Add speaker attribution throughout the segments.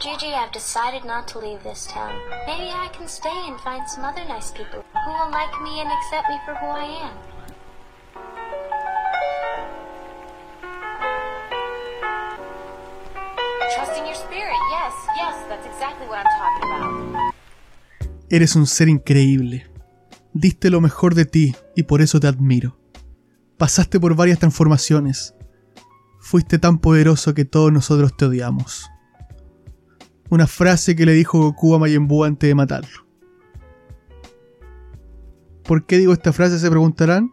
Speaker 1: Gigi, I've decided not to leave this town. Maybe I can stay and find some other nice people who will like me and accept me for who I am. Trusting your spirit, yes, yes, that's exactly what I'm talking about.
Speaker 2: Eres un ser increíble. Diste lo mejor de ti y por eso te admiro. Pasaste por varias transformaciones. Fuiste tan poderoso que todos nosotros te odiamos. Una frase que le dijo Goku a Majin antes de matarlo. ¿Por qué digo esta frase? Se preguntarán.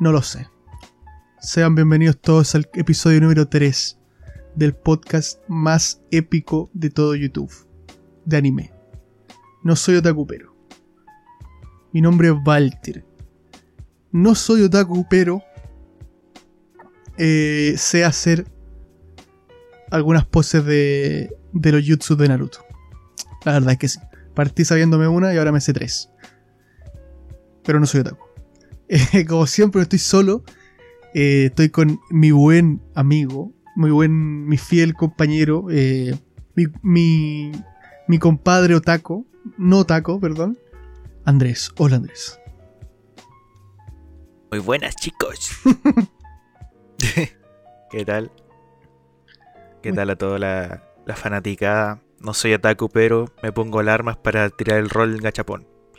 Speaker 2: No lo sé. Sean bienvenidos todos al episodio número 3 del podcast más épico de todo YouTube, de anime. No soy otaku pero. Mi nombre es Walter. No soy otaku pero eh, sé hacer algunas poses de, de los jutsu de Naruto. La verdad es que sí. Partí sabiéndome una y ahora me sé tres. Pero no soy otaku. Eh, como siempre estoy solo. eh, estoy con mi buen amigo, muy buen, mi fiel compañero, eh, mi, mi, mi compadre otaku, no otaku, perdón, Andrés. Hola Andrés.
Speaker 3: Muy buenas, chicos. ¿Qué tal? ¿Qué tal a toda la, la fanaticada? No soy otaku, pero me pongo alarmas para tirar el rol en gachapón.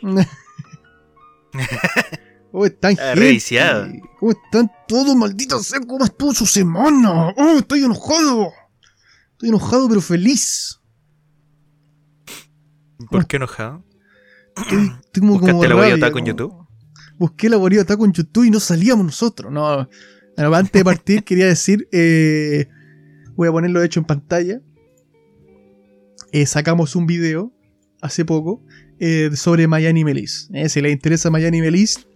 Speaker 2: ¿Cómo están,
Speaker 3: Ah,
Speaker 2: gente?
Speaker 3: reviciado.
Speaker 2: ¿Cómo están todos, malditos sea? ¿Cómo estuvo su semana? ¡Oh, estoy enojado! Estoy enojado pero feliz.
Speaker 3: ¿Por qué enojado?
Speaker 2: Tengo como
Speaker 3: ¿Buscaste la
Speaker 2: rabia,
Speaker 3: otaku en
Speaker 2: como-
Speaker 3: YouTube?
Speaker 2: Busqué la guarida otaku en YouTube y no salíamos nosotros. No. Bueno, antes de partir quería decir, eh, voy a ponerlo hecho en pantalla. Eh, sacamos un video hace poco eh, sobre Miami Melis. Si les interesa Miami Melis,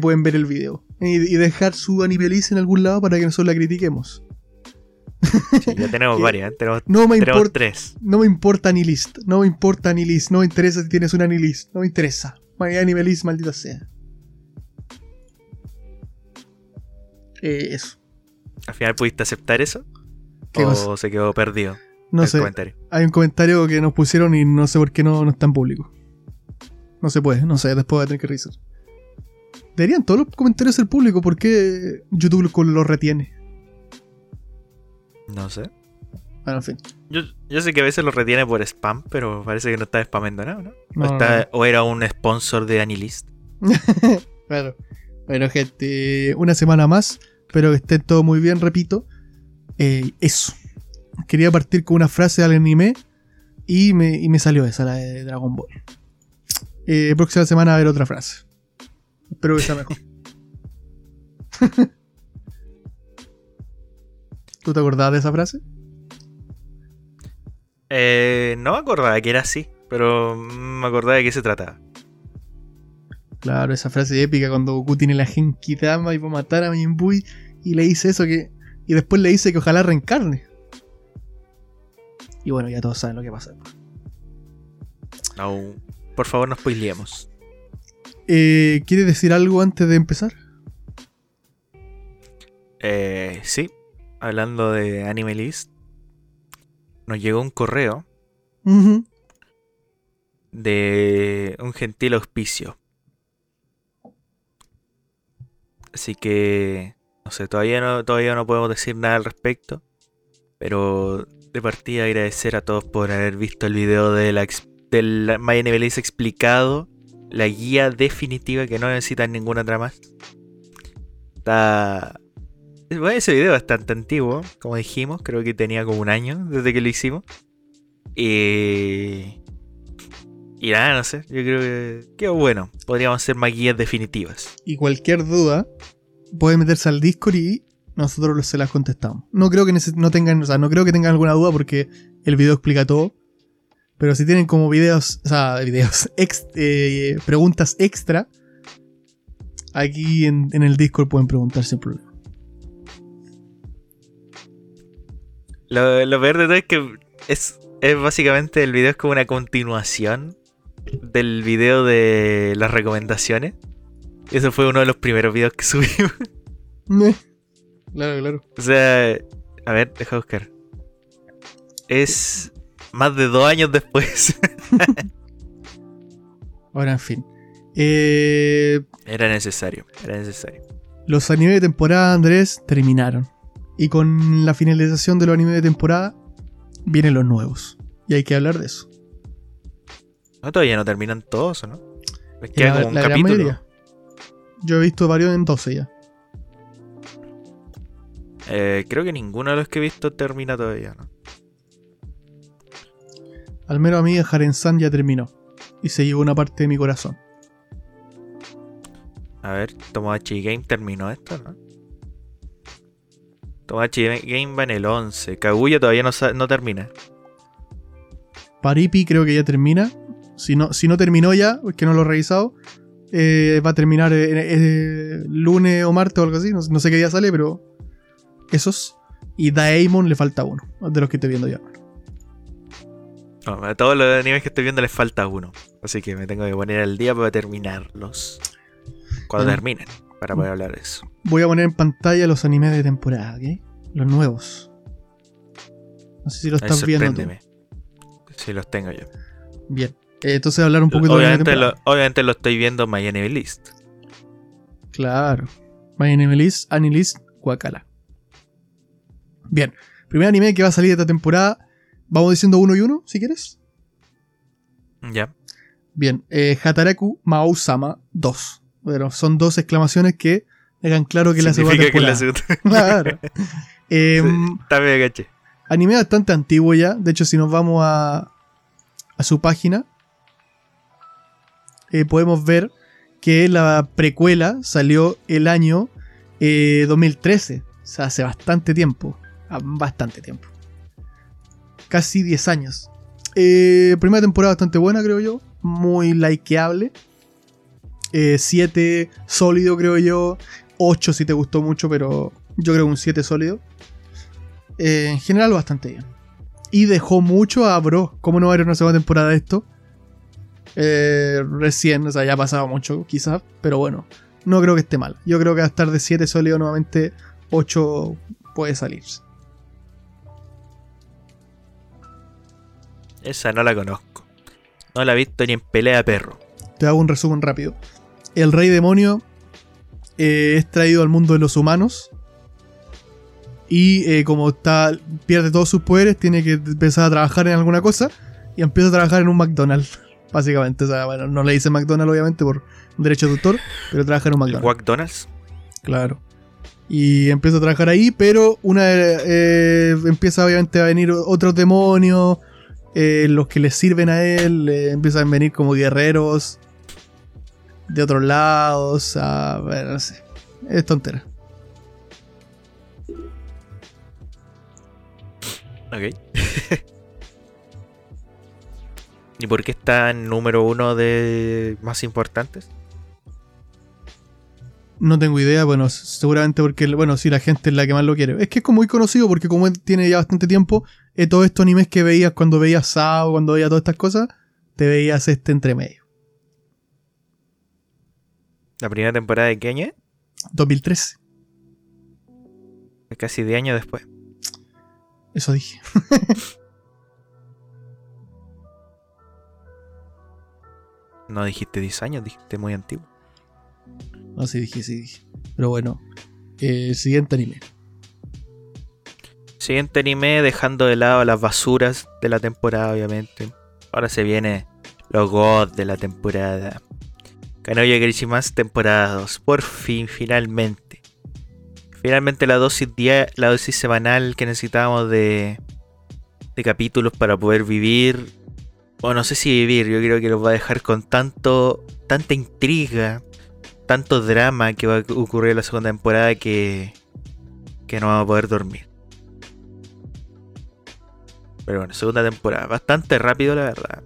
Speaker 2: pueden ver el video. Y, y dejar su Animelis en algún lado para que nosotros la critiquemos.
Speaker 3: Sí, ya tenemos varias, tenemos,
Speaker 2: No me
Speaker 3: tenemos
Speaker 2: importa.
Speaker 3: tres.
Speaker 2: No me importa ni list. No me importa ni list. No me interesa si tienes una ni list. No me interesa. Miami Melis, maldita sea. Eh, eso.
Speaker 3: ¿Al final pudiste aceptar eso?
Speaker 2: ¿Qué
Speaker 3: ¿O
Speaker 2: cosa?
Speaker 3: se quedó perdido
Speaker 2: No sé.
Speaker 3: comentario?
Speaker 2: Hay un comentario que nos pusieron y no sé por qué no, no está en público. No se puede, no sé, después voy a tener que revisar. Deberían todos los comentarios ser públicos, ¿por qué YouTube lo- los retiene?
Speaker 3: No sé.
Speaker 2: Bueno, en fin.
Speaker 3: Yo, yo sé que a veces lo retiene por spam, pero parece que no está spamando nada, ¿no?
Speaker 2: No,
Speaker 3: o, está- o era un sponsor de Anilist.
Speaker 2: Claro. Bueno, gente, una semana más. Espero que estén todo muy bien, repito. Eh, eso. Quería partir con una frase del anime y me, y me salió esa, la de Dragon Ball. Eh, próxima semana va a haber otra frase. Espero que sea mejor. ¿Tú te acordabas de esa frase?
Speaker 3: Eh, no me acordaba que era así, pero me acordaba de qué se trataba.
Speaker 2: Claro, esa frase épica cuando Goku tiene la Genki Dama y va a matar a Majin Buu y le dice eso que. Y después le dice que ojalá reencarne. Y bueno, ya todos saben lo que pasa.
Speaker 3: No, por favor, no spoileemos.
Speaker 2: Eh, ¿Quieres decir algo antes de empezar?
Speaker 3: Eh, sí, hablando de Anime List, nos llegó un correo de un gentil auspicio. Así que, no sé, todavía no, todavía no podemos decir nada al respecto. Pero de partida agradecer a todos por haber visto el video de la, del My Anime List explicado. La guía definitiva que no necesitan ninguna otra más. Está... Bueno, ese video es bastante antiguo, como dijimos. Creo que tenía como un año desde que lo hicimos. Y... Y nada, no sé. Yo creo que quedó bueno. Podríamos hacer más guías definitivas.
Speaker 2: Y cualquier duda, puede meterse al Discord y nosotros se las contestamos. No creo que no tengan, o sea, no creo que tengan alguna duda porque el video explica todo. Pero si tienen como videos, o sea, videos, ex- eh, preguntas extra, aquí en, en el Discord pueden preguntar sin problema.
Speaker 3: Lo, lo peor de todo es que es, es básicamente el video es como una continuación del video de las recomendaciones. Ese fue uno de los primeros videos que subimos.
Speaker 2: Claro, claro.
Speaker 3: O sea, a ver, deja buscar. Es más de dos años después.
Speaker 2: Ahora, en fin. Eh,
Speaker 3: era necesario, era necesario.
Speaker 2: los animes de temporada, Andrés, terminaron. Y con la finalización de los animes de temporada, vienen los nuevos. Y hay que hablar de eso.
Speaker 3: No, todavía no terminan todos, ¿o ¿no? Les queda
Speaker 2: La-
Speaker 3: como un
Speaker 2: la
Speaker 3: capítulo.
Speaker 2: mayoría. Yo he visto varios en 12 ya.
Speaker 3: Eh, creo que ninguno de los que he visto termina todavía, ¿no?
Speaker 2: Al menos a mí Haren-san ya terminó. Y se llevó una parte de mi corazón.
Speaker 3: A ver, Tomodachi Game terminó esto, ¿no? Tomodachi Game va en el 11. Kaguya todavía no, no termina.
Speaker 2: Paripi creo que ya termina. Si no, si no terminó ya, porque no lo he revisado, eh, va a terminar eh, eh, lunes o martes o algo así. No, no sé qué día sale, pero esos. Y Daemon le falta uno, de los que estoy viendo ya.
Speaker 3: No, a todos los animes que estoy viendo les falta uno. Así que me tengo que poner al día para terminarlos. Cuando
Speaker 2: Mm.
Speaker 3: terminen, para poder hablar de eso.
Speaker 2: Voy a poner en pantalla los animes de temporada, ¿ok? Los nuevos. No sé si los estás viendo tú.
Speaker 3: Si los tengo yo.
Speaker 2: Bien. Eh, entonces hablar un poquito de la
Speaker 3: Obviamente
Speaker 2: temporada.
Speaker 3: lo, obviamente lo estoy viendo en My Anime List.
Speaker 2: Claro. My Anime List, Anilist, Wakala. Bien. Primer anime que va a salir esta temporada. Vamos diciendo uno y uno, si quieres.
Speaker 3: Ya.
Speaker 2: Bien. Eh, Hataraku Mao-sama 2. Bueno, son dos exclamaciones que dejan claro que es la segunda
Speaker 3: Significa que es la
Speaker 2: temporada.
Speaker 3: segunda.
Speaker 2: Claro. Em,
Speaker 3: Sí, Está bien, caché.
Speaker 2: anime bastante antiguo ya. De hecho, si nos vamos a, a su página, eh, podemos ver que la precuela salió el año eh, 2013. O sea, hace bastante tiempo. Ah, Bastante tiempo. Casi 10 años. Eh, primera temporada bastante buena, creo yo. Muy likeable. 7 sólido, creo yo. 8 si te gustó mucho, pero yo creo un 7 sólido. Eh, en general, bastante bien. Y dejó mucho a Bro. ¿Cómo no va a haber una segunda temporada de esto? Eh, recién, o sea, ya ha pasado mucho, quizás. Pero bueno, no creo que esté mal. Yo creo que a estar de 7 sólido nuevamente. 8 puede salirse.
Speaker 3: Esa no la conozco. No la he visto ni en pelea de perro.
Speaker 2: Te hago un resumen rápido. El rey demonio eh, es traído al mundo de los humanos. Y eh, como está, pierde todos sus poderes, tiene que empezar a trabajar en alguna cosa. Y empieza a trabajar en un McDonald's. Básicamente. O sea, bueno, no le dice McDonald's, obviamente, por derecho de autor. Pero trabaja en un
Speaker 3: ¿En
Speaker 2: McDonald's.
Speaker 3: McDonald's?
Speaker 2: Claro. Y empieza a trabajar ahí, pero una eh, empieza obviamente a venir otros demonios. eh, los que le sirven a él eh, empiezan a venir como guerreros de otros lados. A ver, no sé. Es tontera.
Speaker 3: Ok. ¿Y por qué está en número uno de más importantes?
Speaker 2: No tengo idea, bueno, seguramente porque, bueno, sí, la gente es la que más lo quiere. Es que es como muy conocido porque como él tiene ya bastante tiempo, eh, todos estos animes que veías cuando veías Sao, cuando veías todas estas cosas, te veías este entre medio.
Speaker 3: ¿La primera temporada de qué año es?
Speaker 2: 2013,
Speaker 3: Casi 10 años después.
Speaker 2: eso dije.
Speaker 3: No dijiste 10 años, dijiste muy antiguo.
Speaker 2: No, sí dije, sí dije. Pero bueno, eh, siguiente anime.
Speaker 3: Siguiente anime, dejando de lado las basuras de la temporada, obviamente. Ahora se viene los gods de la temporada. Kanoya Grishimas, temporada 2. Por fin, finalmente. Finalmente la dosis, la dosis semanal que necesitábamos de, de capítulos para poder vivir. O no sé si vivir, yo creo que nos va a dejar con tanto, tanta intriga, tanto drama que va a ocurrir en la segunda temporada que, que no vamos a poder dormir. Pero bueno, segunda temporada. Bastante rápido, la verdad.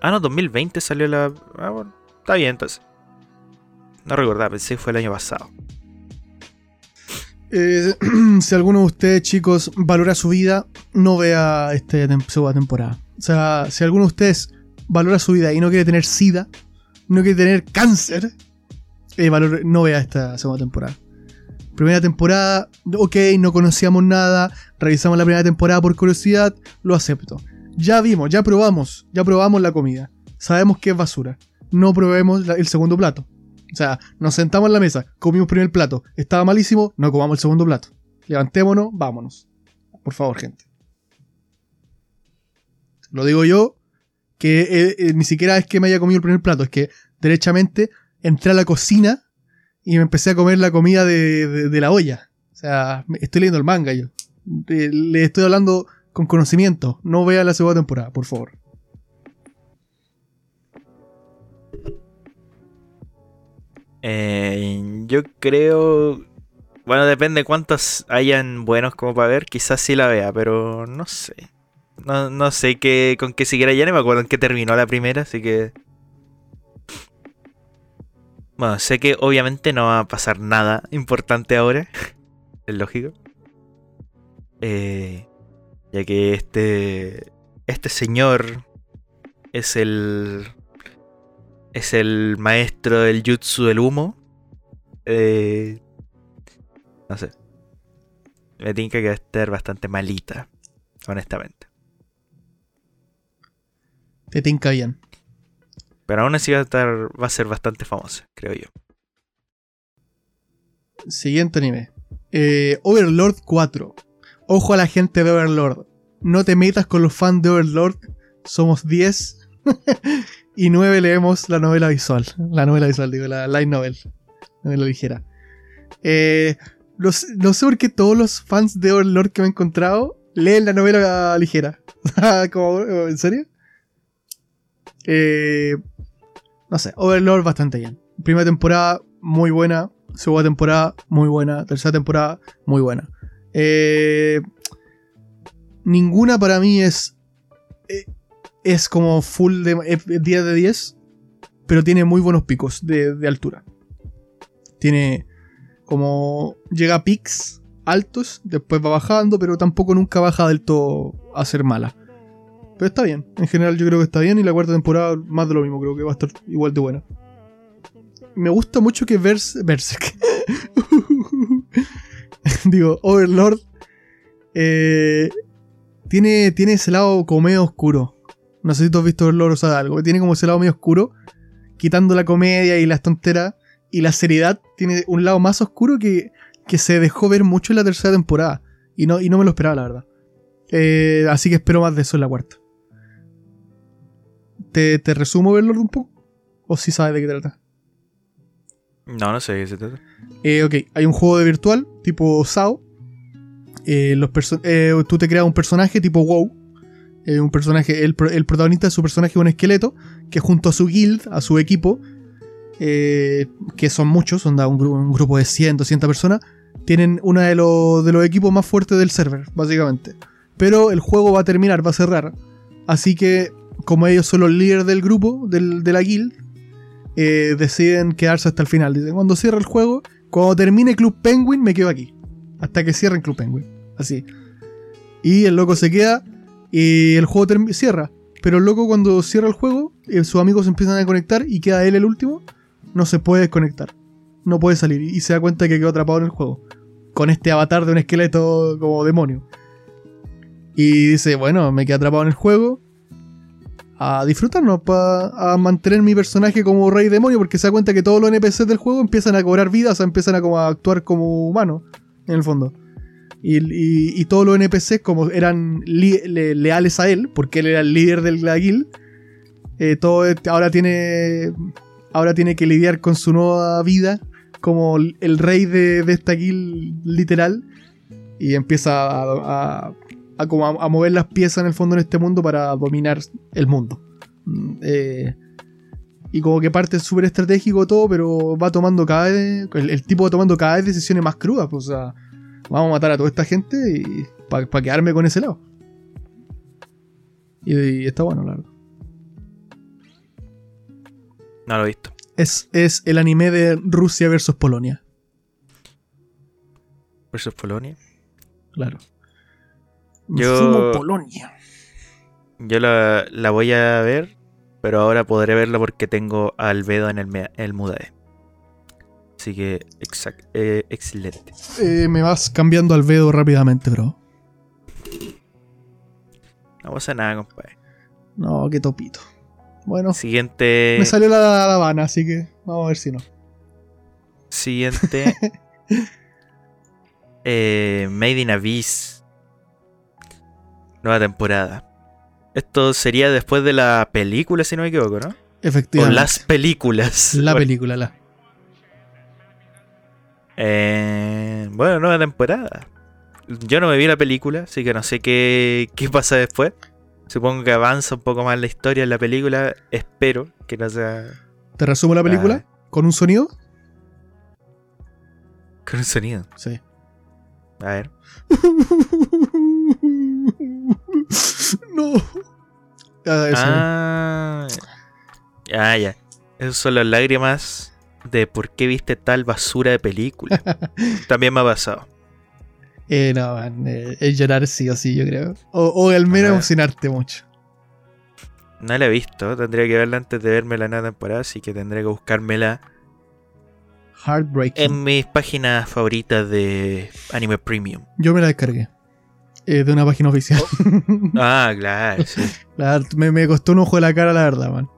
Speaker 3: Ah, no, 2020 salió la. Ah, bueno, está bien entonces. No recordaba, pensé que fue el año pasado.
Speaker 2: Eh, si alguno de ustedes, chicos, valora su vida, no vea esta segunda temporada. O sea, si alguno de ustedes valora su vida y no quiere tener sida, no quiere tener cáncer, eh, valore- no vea esta segunda temporada. Primera temporada, ok, no conocíamos nada, revisamos la primera temporada por curiosidad, lo acepto. Ya vimos, ya probamos, ya probamos la comida. Sabemos que es basura. No probemos el segundo plato. O sea, nos sentamos en la mesa, comimos primer plato, estaba malísimo, no comamos el segundo plato. Levantémonos, vámonos. Por favor, gente. Lo digo yo, que eh, eh, ni siquiera es que me haya comido el primer plato, es que derechamente entré a la cocina y me empecé a comer la comida de, de- la olla. O sea, estoy leyendo el manga yo. Eh, le estoy hablando con conocimiento. No vea la segunda temporada, por favor.
Speaker 3: Eh, yo creo. Bueno, depende cuántos hayan buenos como para ver. Quizás sí la vea, pero no sé. No, no sé qué, con qué siguiera ya. No me acuerdo en qué terminó la primera, así que. Bueno, sé que obviamente no va a pasar nada importante ahora. es lógico. Eh, ya que este. Este señor es el. Es el maestro del jutsu del humo. Eh, no sé. Me tinca que va a estar bastante malita. Honestamente.
Speaker 2: Te tinca bien.
Speaker 3: Pero aún así va a estar. Va a ser bastante famosa, creo yo.
Speaker 2: Siguiente anime. Eh, Overlord 4. Ojo a la gente de Overlord. No te metas con los fans de Overlord. Somos 10. y 9 leemos la novela visual. La novela visual, digo, la light novel. Novela ligera. Eh, los- no sé por qué todos los fans de Overlord que me he encontrado leen la novela ligera. ¿En serio? Eh, no sé, Overlord bastante bien. Primera temporada, muy buena. Segunda temporada, muy buena. Tercera temporada, muy buena. Eh, ninguna para mí es. eh, Es como full de eh, 10 de 10. Pero tiene muy buenos picos de, altura. Tiene como. Llega a pics altos, después va bajando, pero tampoco nunca baja del todo a ser mala. Pero está bien. En general yo creo que está bien y la cuarta temporada más de lo mismo. Creo que va a estar igual de buena. Me gusta mucho que Vers Berserk. Digo, Overlord. eh, tiene, tiene ese lado como medio oscuro. No sé si tú has visto Overlord o sabes algo. Tiene como ese lado medio oscuro. Quitando la comedia y las tonteras. Y la seriedad. Tiene un lado más oscuro que, que se dejó ver mucho en la tercera temporada. Y no, y no me lo esperaba, la verdad. Eh, así que espero más de eso en la cuarta. ¿Te, te resumo Overlord un poco? ¿O si sabes de qué trata?
Speaker 3: No, no sé de qué se trata.
Speaker 2: Eh, ok, hay un juego de virtual tipo SAO. Eh, los eh, tú te creas un personaje tipo WoW. Eh, un personaje, el, el protagonista de su personaje es un esqueleto que junto a su guild, a su equipo, eh, que son muchos, son da un, un grupo de 100, 200 personas, tienen uno de, los- de los equipos más fuertes del server, básicamente. Pero el juego va a terminar, va a cerrar. Así que, como ellos son los líderes del grupo, del- de la guild, eh, deciden quedarse hasta el final. Dicen, cuando cierre el juego, cuando termine Club Penguin, me quedo aquí. Hasta que cierren Club Penguin. Así. Y el loco se queda y el juego cierra. Pero el loco cuando cierra el juego, eh, sus amigos empiezan a conectar y queda él el último, no se puede desconectar. No puede salir y se da cuenta que quedó atrapado en el juego. Con este avatar de un esqueleto como demonio. Y dice, bueno, me quedé atrapado en el juego. A disfrutarnos, pa- a mantener mi personaje como rey demonio, porque se da cuenta que todos los NPCs del juego empiezan a cobrar vida, o sea, empiezan a, a actuar como humanos, en el fondo. Y, todos los NPCs, como eran leales a él, porque él era el líder de la guild, eh, todo ahora tiene ahora tiene que lidiar con su nueva vida como el rey de, de esta guild literal y empieza a, como a- mover las piezas en el fondo en este mundo para dominar el mundo. Mm, eh, y como que parte súper estratégico todo, pero va tomando cada vez. El, el tipo va tomando cada vez decisiones más crudas. Pues, o sea, vamos a matar a toda esta gente y para quedarme con ese lado. Y, y está bueno, la verdad.
Speaker 3: No lo he visto.
Speaker 2: Es, es el anime de Rusia versus Polonia.
Speaker 3: Versus Polonia.
Speaker 2: Claro.
Speaker 3: Yo-
Speaker 2: Sumo Polonia.
Speaker 3: Yo la, la voy a ver, pero ahora podré verla porque tengo a Albedo en el, el Mudae. Así que, exact, eh, excelente.
Speaker 2: Eh, me vas cambiando al Vedo rápidamente, bro.
Speaker 3: No pasa nada, compadre.
Speaker 2: No, qué topito. Bueno,
Speaker 3: Siguiente.
Speaker 2: me salió la, la Habana, así que vamos a ver si no.
Speaker 3: Siguiente. eh, Made in Abyss. Nueva temporada. Esto sería después de la película, si no me equivoco, ¿no? O
Speaker 2: Efectivamente.
Speaker 3: las películas.
Speaker 2: La
Speaker 3: Bueno,
Speaker 2: película, la.
Speaker 3: Eh, bueno, nueva temporada. Yo no me vi la película, así que no sé qué, qué pasa después. Supongo que avanza un poco más la historia en la película. Espero que no sea
Speaker 2: ¿Te resumo la película? ¿Con un sonido?
Speaker 3: con un sonido.
Speaker 2: Sí.
Speaker 3: A ver.
Speaker 2: no. Ah.
Speaker 3: Ah, ah, ya. Esas son las lágrimas de por qué viste tal basura de película. También me ha pasado.
Speaker 2: Eh, no, man, eh, es llorar sí o sí, yo creo. O, o al menos emocionarte mucho.
Speaker 3: No la he visto, tendría que verla antes de verme la nueva temporada, así que tendré que buscármela
Speaker 2: Heartbreaking.
Speaker 3: en mis páginas favoritas de Anime Premium.
Speaker 2: Yo me la descargué. eh, de una página oficial.
Speaker 3: Ah, claro, sí.
Speaker 2: La- me, me costó un ojo de la cara, la verdad, man.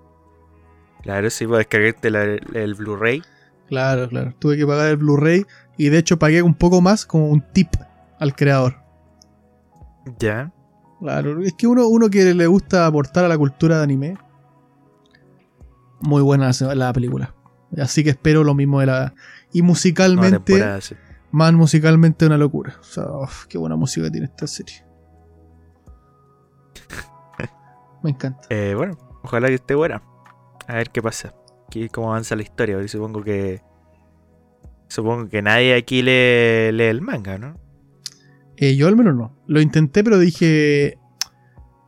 Speaker 3: Claro, sí, puedes descargarte la- el Blu-ray.
Speaker 2: Claro, claro. Tuve que pagar el Blu-ray y de hecho pagué un poco más como un tip al creador.
Speaker 3: Ya.
Speaker 2: Claro, es que uno, uno que le gusta aportar a la cultura de anime. Muy buena la, la película. Así que espero lo mismo de la. Y musicalmente,
Speaker 3: sí.
Speaker 2: más musicalmente una locura. O sea, uf, qué buena música tiene esta serie. Me encanta.
Speaker 3: Eh, bueno, ojalá que esté buena. A ver qué pasa. Aquí, cómo avanza la historia. Porque supongo que. Supongo que nadie aquí lee, lee el manga, ¿no?
Speaker 2: Eh, yo al menos no. Lo intenté, pero dije.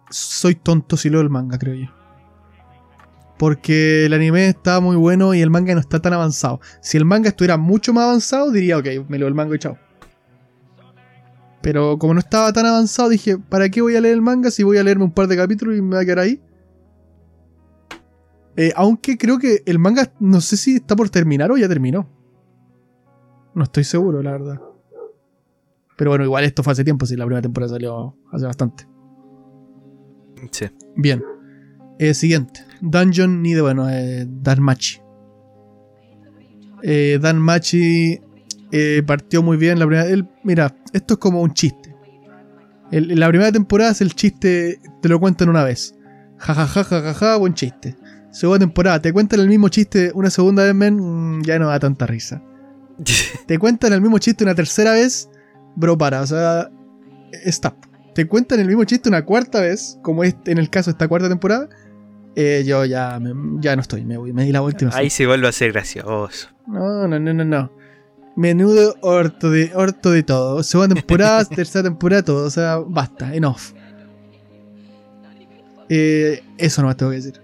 Speaker 2: Soy tonto si leo el manga, creo yo. Porque el anime está muy bueno y el manga no está tan avanzado. Si el manga estuviera mucho más avanzado, diría, ok, me leo el manga y chao. Pero como no estaba tan avanzado, dije, ¿para qué voy a leer el manga si voy a leerme un par de capítulos y me va a quedar ahí? Eh, aunque creo que el manga, no sé si está por terminar o ya terminó. No estoy seguro, la verdad. Pero bueno, igual esto fue hace tiempo, si la primera temporada salió hace bastante.
Speaker 3: Sí.
Speaker 2: Bien. Eh, siguiente. Dungeon ni de bueno, eh, Danmachi. Eh, Danmachi eh, partió muy bien la primera. él- mira, esto es como un chiste. El- la primera temporada es el chiste, te lo cuentan una vez. Ja ja ja ja ja, ja, buen chiste. Segunda temporada, te cuentan el mismo chiste una segunda vez, men, mm, ya no da tanta risa. Te cuentan el mismo chiste una tercera vez, bro, para, o sea, stop. Te cuentan el mismo chiste una cuarta vez, como es en el caso de esta cuarta temporada, eh, yo ya, me- ya no estoy, me voy, me di la fui.
Speaker 3: Ahí se vuelve a ser gracioso.
Speaker 2: No, no, no, no, no. Menudo orto de, orto de todo. Segunda temporada, tercera temporada, todo. O sea, basta, enough. Eh, eso no me tengo que decir.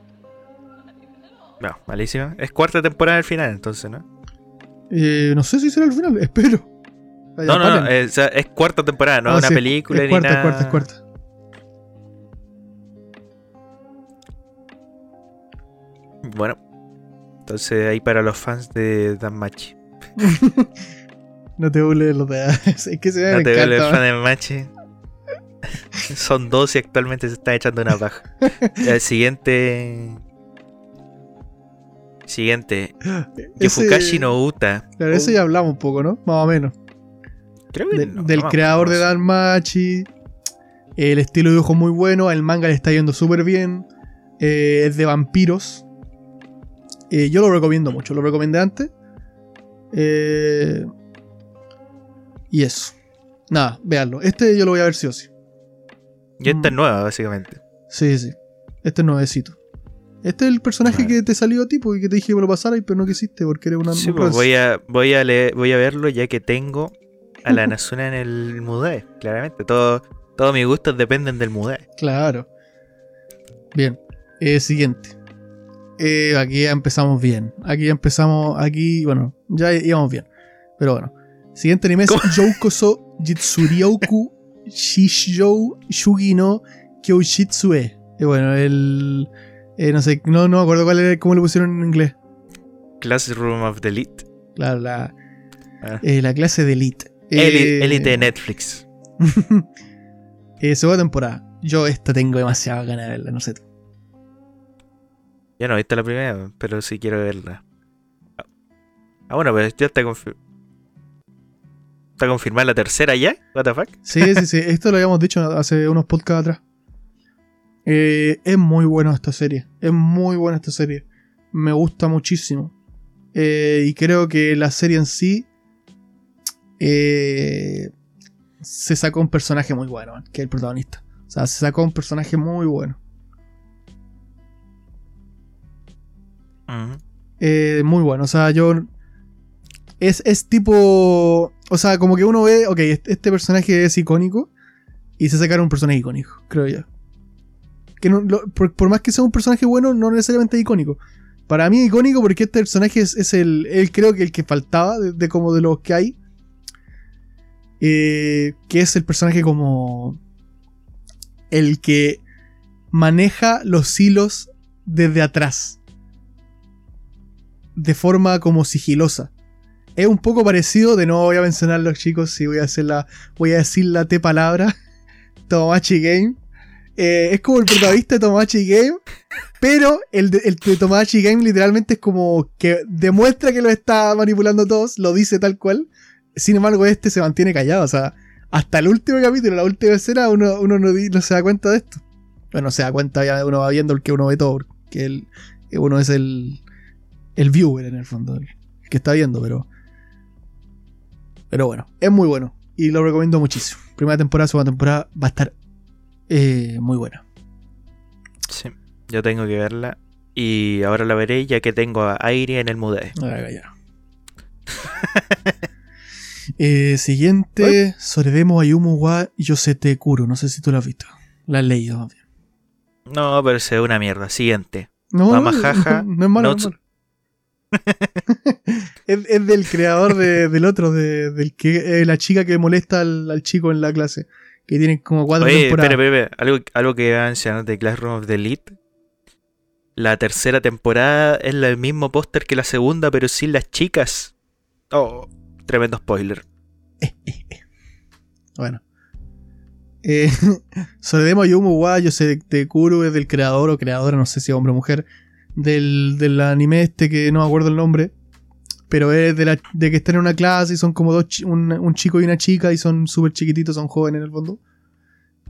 Speaker 3: No, malísimo. Es cuarta temporada al final, entonces, ¿no?
Speaker 2: Eh, no sé si será el final, espero. Vaya,
Speaker 3: No, no, no. eh, o sea, es cuarta temporada, no
Speaker 2: Ah,
Speaker 3: una
Speaker 2: sí,
Speaker 3: película
Speaker 2: es
Speaker 3: ni
Speaker 2: cuarta,
Speaker 3: nada.
Speaker 2: Es cuarta, es cuarta.
Speaker 3: Bueno. Entonces ahí para los fans de Danmachi.
Speaker 2: No te burles los de Es que se me
Speaker 3: No te
Speaker 2: encanta.
Speaker 3: fan de Danmachi. Son dos y actualmente se están echando una paja. El siguiente. Siguiente. Yofukashi no Uta.
Speaker 2: Claro, eso ya hablamos un poco, ¿no? Más o menos.
Speaker 3: Creo que
Speaker 2: De-
Speaker 3: no,
Speaker 2: del
Speaker 3: no
Speaker 2: creador de
Speaker 3: acuerdo.
Speaker 2: Danmachi. El estilo de dibujo muy bueno. El manga le está yendo súper bien. eh, es de vampiros. Eh, yo lo recomiendo mucho. Lo recomendé antes. Eh, y eso. Nada, véanlo. Este yo lo voy a ver sí o sí.
Speaker 3: Y esta es
Speaker 2: Mm.
Speaker 3: nueva, básicamente.
Speaker 2: Sí, sí. Este es nuevecito. Este es el personaje que te salió a ti porque que te dije que me lo pasara pero no quisiste porque eres una.
Speaker 3: Sí, pues voy a, voy, a leer- voy a verlo ya que tengo a la Nazuna en el Mudae, claramente. Todo, todos mis gustos dependen del Mudae.
Speaker 2: Claro. Bien. Eh, siguiente. Eh, aquí ya empezamos bien. Aquí ya empezamos. Aquí, bueno, ya íbamos bien. Pero bueno. Siguiente anime es
Speaker 3: ¿Cómo?
Speaker 2: Youkoso Jitsuryoku Shishou Shugi no Kyoshitsue. Eh, bueno, el. Eh, no sé, no, no me acuerdo cuál era, cómo le pusieron en inglés.
Speaker 3: Classroom of the Elite.
Speaker 2: Claro, la,
Speaker 3: Ah.
Speaker 2: eh, la clase de Elite.
Speaker 3: Eli-
Speaker 2: Eh,
Speaker 3: Elite de Netflix.
Speaker 2: eh, segunda temporada. Yo esta tengo demasiada ganas de verla, no sé tú.
Speaker 3: Yo no he visto la primera, pero sí quiero verla. Ah, bueno, pero ya está confirmada. ¿Está confirmada la tercera ya? ¿What the fuck?
Speaker 2: Sí, sí, sí. Esto lo habíamos dicho hace unos podcasts atrás. Eh, es muy buena esta serie. Es muy buena esta serie. Me gusta muchísimo. Eh, y creo que la serie en sí eh, se sacó un personaje muy bueno, que es el protagonista. O sea, se sacó un personaje muy bueno. Eh, muy bueno. O sea, yo. Es, es tipo. O sea, como que uno ve. Ok, este, este personaje es icónico. Y se sacaron un personaje icónico, creo yo. Que no- lo- por, más que sea un personaje bueno, no necesariamente es icónico. Para mí es icónico porque este personaje es, el, el- Creo que el que faltaba de, como de los que hay. Eh, que es el personaje como. El que maneja los hilos desde atrás de forma como sigilosa. Es un poco parecido, de no voy a mencionar los chicos, si voy a hacer la. Voy a decir la T palabra. Tomodachi Game. Eh, es como el protagonista de Tomodachi Game. Pero el de, el de Game literalmente es como que demuestra que lo está manipulando todos, lo dice tal cual. Sin embargo, este se mantiene callado. O sea, hasta el último capítulo, la última escena, uno, uno no, no se da cuenta de esto. Bueno, se da cuenta, ya uno va viendo el que uno ve todo. Que el, uno es el, el viewer en el fondo, el que está viendo, pero. Pero bueno, es muy bueno. Y lo recomiendo muchísimo. Primera temporada, segunda temporada va a estar eh, muy buena.
Speaker 3: Sí, yo tengo que verla. Y ahora la veré ya que tengo a Airi en el Mudae.
Speaker 2: Ahora ya. Eh, siguiente, Soredemo Ayumu wa Yosete Kuro. No sé si tú lo has visto. La has leído más bien.
Speaker 3: No, pero se ve una mierda. Siguiente.
Speaker 2: No,
Speaker 3: Mama
Speaker 2: no,
Speaker 3: jaja,
Speaker 2: no es malo.
Speaker 3: no
Speaker 2: no es, malo. es, es del creador de- del otro, de, del que eh, la chica que molesta al, al chico en la clase. Que tienen como cuatro
Speaker 3: Oye,
Speaker 2: temporadas.
Speaker 3: espera, espera, espera. Algo, algo que iba a de Classroom of the Elite. La tercera temporada es el mismo póster que la segunda, pero sin las chicas. Oh, tremendo spoiler.
Speaker 2: Bueno. Eh, Soredemo Ayumu wa Yosete Kuro es del creador o creadora, no sé si hombre o mujer. Del, del anime este que no me acuerdo el nombre. Pero es de, la, de que están en una clase y son como dos un, un chico y una chica y son súper chiquititos, son jóvenes en el fondo.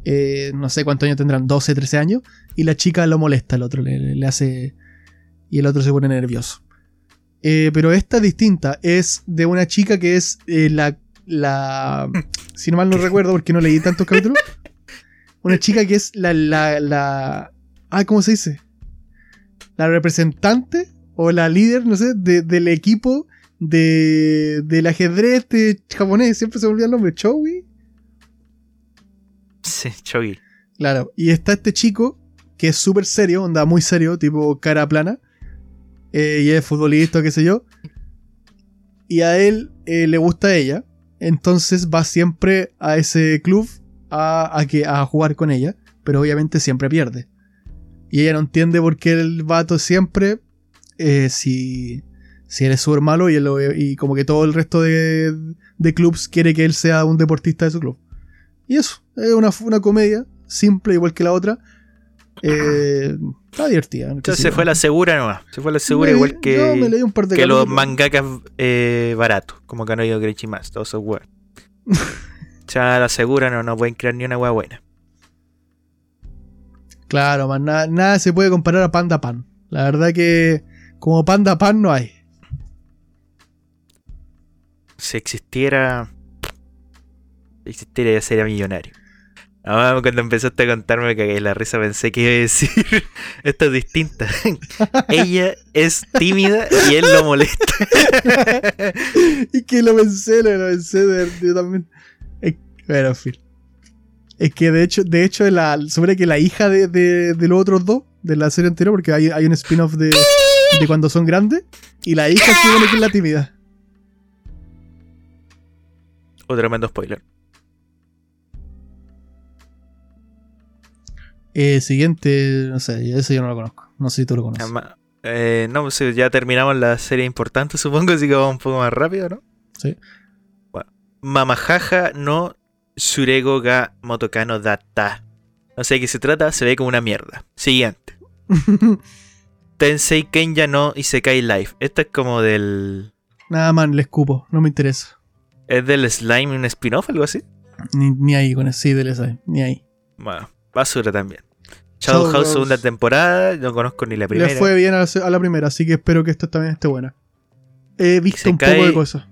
Speaker 2: Eh, no sé cuántos años tendrán, 12, 13 años. Y la chica lo molesta al otro, le, le hace. Y el otro se pone nervioso. Eh, pero esta es distinta. Es de una chica que es eh, la. la si no mal no recuerdo, porque no leí tantos capítulos. Una chica que es la. la, la ah, ¿cómo se dice? La representante o la líder, no sé, de- del equipo de, del ajedrez este japonés. Siempre se me olvida el nombre. Chowi.
Speaker 3: Sí, Chogi.
Speaker 2: Claro, y está este chico que es súper serio, onda muy serio, tipo cara plana, eh, y es futbolista, qué sé yo. Y a él eh, le gusta ella, entonces va siempre a ese club a, a que, a jugar con ella, pero obviamente siempre pierde. Y ella no entiende por qué el vato siempre, eh, si, si él es súper malo y, él y como que todo el resto de, de clubs quiere que él sea un deportista de su club. Y eso, es una, una comedia simple igual que la otra. Eh, está divertida.
Speaker 3: Entonces se fue la segura nomás. Se fue la segura
Speaker 2: Me-
Speaker 3: igual
Speaker 2: Yo me
Speaker 3: que,
Speaker 2: leí un par de
Speaker 3: que los mangakas eh, baratos, como que no ido más, todos esos weón. Ya la segura no, no pueden crear ni una wea buena.
Speaker 2: Claro, man, nada, nada se puede comparar a Panda Pan. La verdad que como Panda Pan no hay.
Speaker 3: Si existiera. Si existiera ya sería millonario. Ah, cuando empezaste a contarme me cagué la risa, pensé que iba a decir esto es distinta. Ella es tímida y él lo molesta.
Speaker 2: y que lo pensé, lo, pensé de, yo también. Es- bueno, en fin. Es que de hecho, de hecho, la, sobre que la hija de, de- de los otros dos, de la serie anterior, porque hay, hay un spin-off de, de cuando son grandes, y la hija se supone que es la tímida.
Speaker 3: Otro tremendo spoiler.
Speaker 2: Eh, siguiente, no sé, ese yo no lo conozco. No sé si tú lo conoces.
Speaker 3: Ama- Eh, no, pues ya terminamos la serie importante, supongo, así que vamos un poco más rápido, ¿no?
Speaker 2: Sí.
Speaker 3: Bueno. Mamajaja no Shurego ga Motokano Data. No sé de qué se trata, se ve como una mierda. Siguiente. Tensei Kenya no Isekai Life. Esto es como del.
Speaker 2: Nada más, le escupo, no me interesa.
Speaker 3: ¿Es del slime un spin-off, algo así?
Speaker 2: Ni, ni ahí con ese, sí, del SI, ni ahí.
Speaker 3: Bueno, basura también. Shadow
Speaker 2: Shadow
Speaker 3: House segunda temporada, no conozco ni la primera.
Speaker 2: Le fue bien a la, se- a la primera, así que espero que esta también esté buena. He visto un poco de cosas.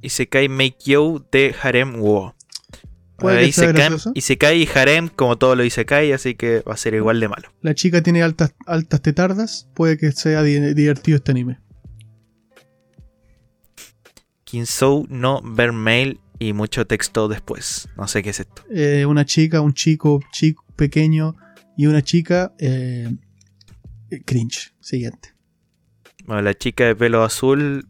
Speaker 3: Isekai Make You de Harem Wo.
Speaker 2: Puede
Speaker 3: Eh, Isekai-. Isekai y Harem, como todo lo Isekai, así que va a ser igual de malo.
Speaker 2: La chica tiene altas, altas tetardas, puede que sea di- divertido este anime.
Speaker 3: Kinsou no Vermail y mucho texto después. No sé qué es esto.
Speaker 2: Eh, una chica, un chico, chico pequeño y una chica eh, eh, cringe. Siguiente.
Speaker 3: Bueno, la chica de pelo azul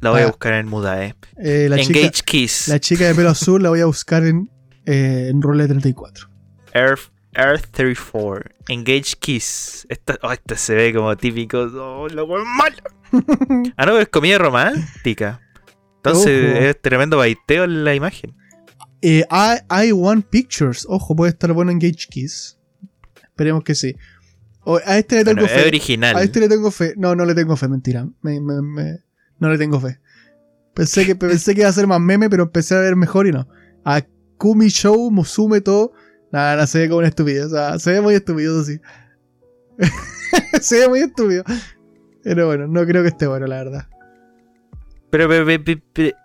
Speaker 3: la voy
Speaker 2: Ah.
Speaker 3: a buscar en Mudae.
Speaker 2: Eh, la,
Speaker 3: Engage
Speaker 2: chica,
Speaker 3: Kiss.
Speaker 2: la chica de pelo azul la voy a buscar en, eh, en Role 34.
Speaker 3: Earth, Earth 34. Engage Kiss. Esta, oh, esta se ve como típico. Oh, mala. ah, no, es comida romántica. Entonces
Speaker 2: Ojo.
Speaker 3: es tremendo baiteo en la imagen.
Speaker 2: Eh, I, I Want Pictures. Ojo, puede estar bueno en Gage Kiss. Esperemos que sí. O- a este le tengo
Speaker 3: Bueno, es
Speaker 2: fe.
Speaker 3: original.
Speaker 2: A este le tengo fe. No, no le tengo fe, mentira. Me- me- me- no le tengo fe. Pensé que, pensé que iba a ser más meme, pero empecé a ver mejor y no. A Kumi Show, Musume, todo. Nada, nada, se ve como una estupidez. O sea, se ve muy estúpido, sí. se ve muy estúpido. Pero bueno, no creo que esté bueno, la verdad.
Speaker 3: Pero, pero, pero, pero, pero-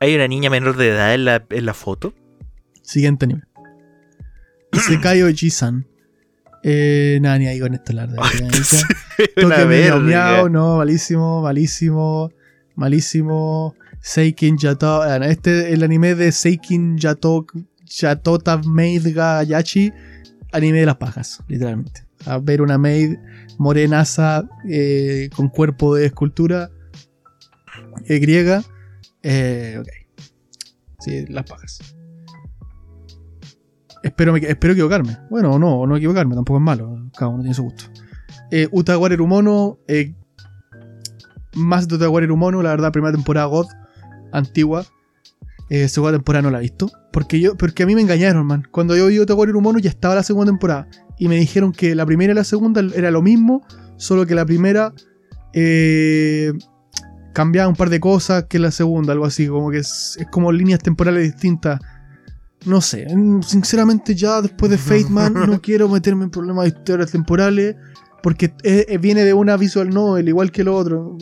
Speaker 3: Hay una niña menor de edad en la, en la foto.
Speaker 2: Siguiente anime. Isekai Oji-san. Eh, nada, ni ahí con esto, la verdad. Toque miau, miau, no, malísimo, malísimo, malísimo. Seikin Yato. Este es el anime de Seikin Yato, Yatota Maid ga Yachi. Anime de las pajas, literalmente. A ver una maid morenaza eh, con cuerpo de escultura eh, griega. Eh, ok. Sí, las pajas. Espero, espero equivocarme. Bueno, o no, no equivocarme, tampoco es malo. Cada uno tiene su gusto. Eh, Utaware Rumono. Eh, más de Utaware Rumono, la verdad, primera temporada God, antigua. Eh, segunda temporada no la he visto. Porque yo, porque a mí me engañaron, man. Cuando yo vi Utaware Rumono ya estaba la segunda temporada. Y me dijeron que la primera y la segunda era lo mismo. Solo que la primera eh, cambiaba un par de cosas que la segunda, algo así. Como que es, es como líneas temporales distintas. No sé, sinceramente ya después de Fateman no quiero meterme en problemas de historias temporales porque eh, eh, viene de una visual novel igual que lo otro.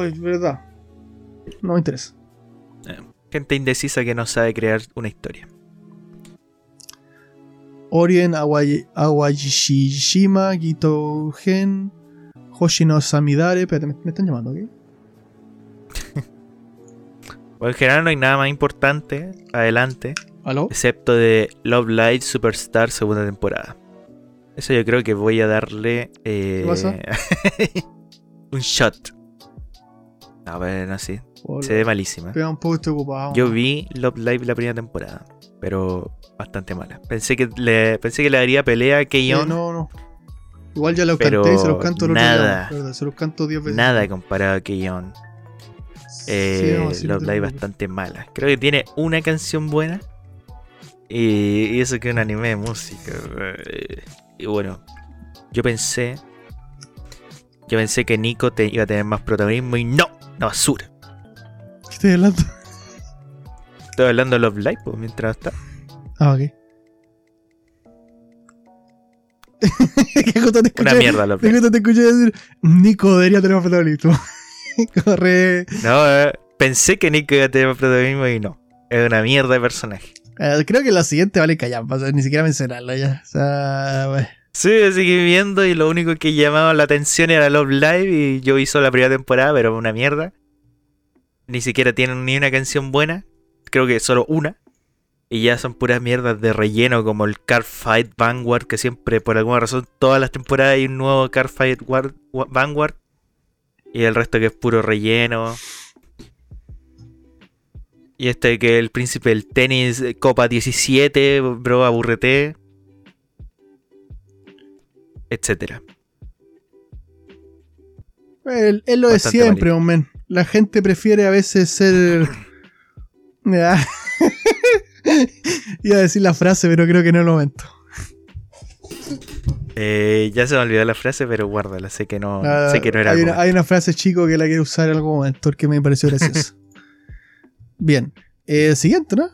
Speaker 2: Ay, es verdad. No me interesa.
Speaker 3: Gente indecisa que no sabe crear una historia.
Speaker 2: Orien Awashishima Gitougen Hoshino Samidare. Espérate, me, me están llamando, ¿ok?
Speaker 3: Bueno, en general no hay nada más importante adelante,
Speaker 2: ¿Aló?
Speaker 3: excepto de Love Live Superstar segunda temporada. Eso yo creo que voy a darle eh,
Speaker 2: ¿Qué pasa?
Speaker 3: un shot. A ver, no sé.
Speaker 2: Hola.
Speaker 3: Se ve malísima.
Speaker 2: Un poco, ocupado.
Speaker 3: Yo vi Love Live la primera temporada, pero bastante mala. Pensé que le, pensé que le daría pelea a
Speaker 2: Eh,
Speaker 3: Keion.
Speaker 2: no, no. Igual ya
Speaker 3: Pero
Speaker 2: canté y se los canto el otro
Speaker 3: nada.
Speaker 2: día. ¿verdad? Se los canto 10 veces.
Speaker 3: Nada comparado a Keion. Eh,
Speaker 2: Sí, no, sí, no
Speaker 3: Love Live bastante mala. Creo que tiene una canción buena. Y, y eso que es un anime de música. eh, Y bueno, yo pensé. Yo pensé que Nico te iba a tener más protagonismo y no, una basura.
Speaker 2: ¿Qué estoy hablando?
Speaker 3: Estoy hablando de Love Live pues, mientras está.
Speaker 2: Ah, ok. que justo te escuché,
Speaker 3: Una mierda Love Live.
Speaker 2: te escuché decir, Nico debería tener más protagonismo. Corre.
Speaker 3: No, eh, pensé que Nico iba a tener más protagonismo y no. Es una mierda de personaje.
Speaker 2: Eh, creo que la siguiente vale callar, ni siquiera mencionarla ya. O sea, bueno.
Speaker 3: Sí, seguí viendo y lo único que llamaba la atención era Love Live y yo hizo la primera temporada, pero una mierda. Ni siquiera tienen ni una canción buena. Creo que solo una. Y ya son puras mierdas de relleno como el Car Fight Vanguard, que siempre por alguna razón todas las temporadas hay un nuevo Car Fight Vanguard. Y el resto que es puro relleno. Y este que el príncipe del tenis, Copa 17, bro, aburrete. Etcétera.
Speaker 2: Él, él lo es
Speaker 3: Bastante
Speaker 2: siempre, hombre. La gente prefiere a veces ser. Iba a decir la frase, pero creo que no es el momento.
Speaker 3: Eh, ya se me olvidó la frase, pero guárdala, sé que no,
Speaker 2: Ah,
Speaker 3: sé que no era
Speaker 2: hay, una, hay una frase chico que la quiero usar en algún momento porque me pareció graciosa. Bien. Eh, siguiente, ¿no?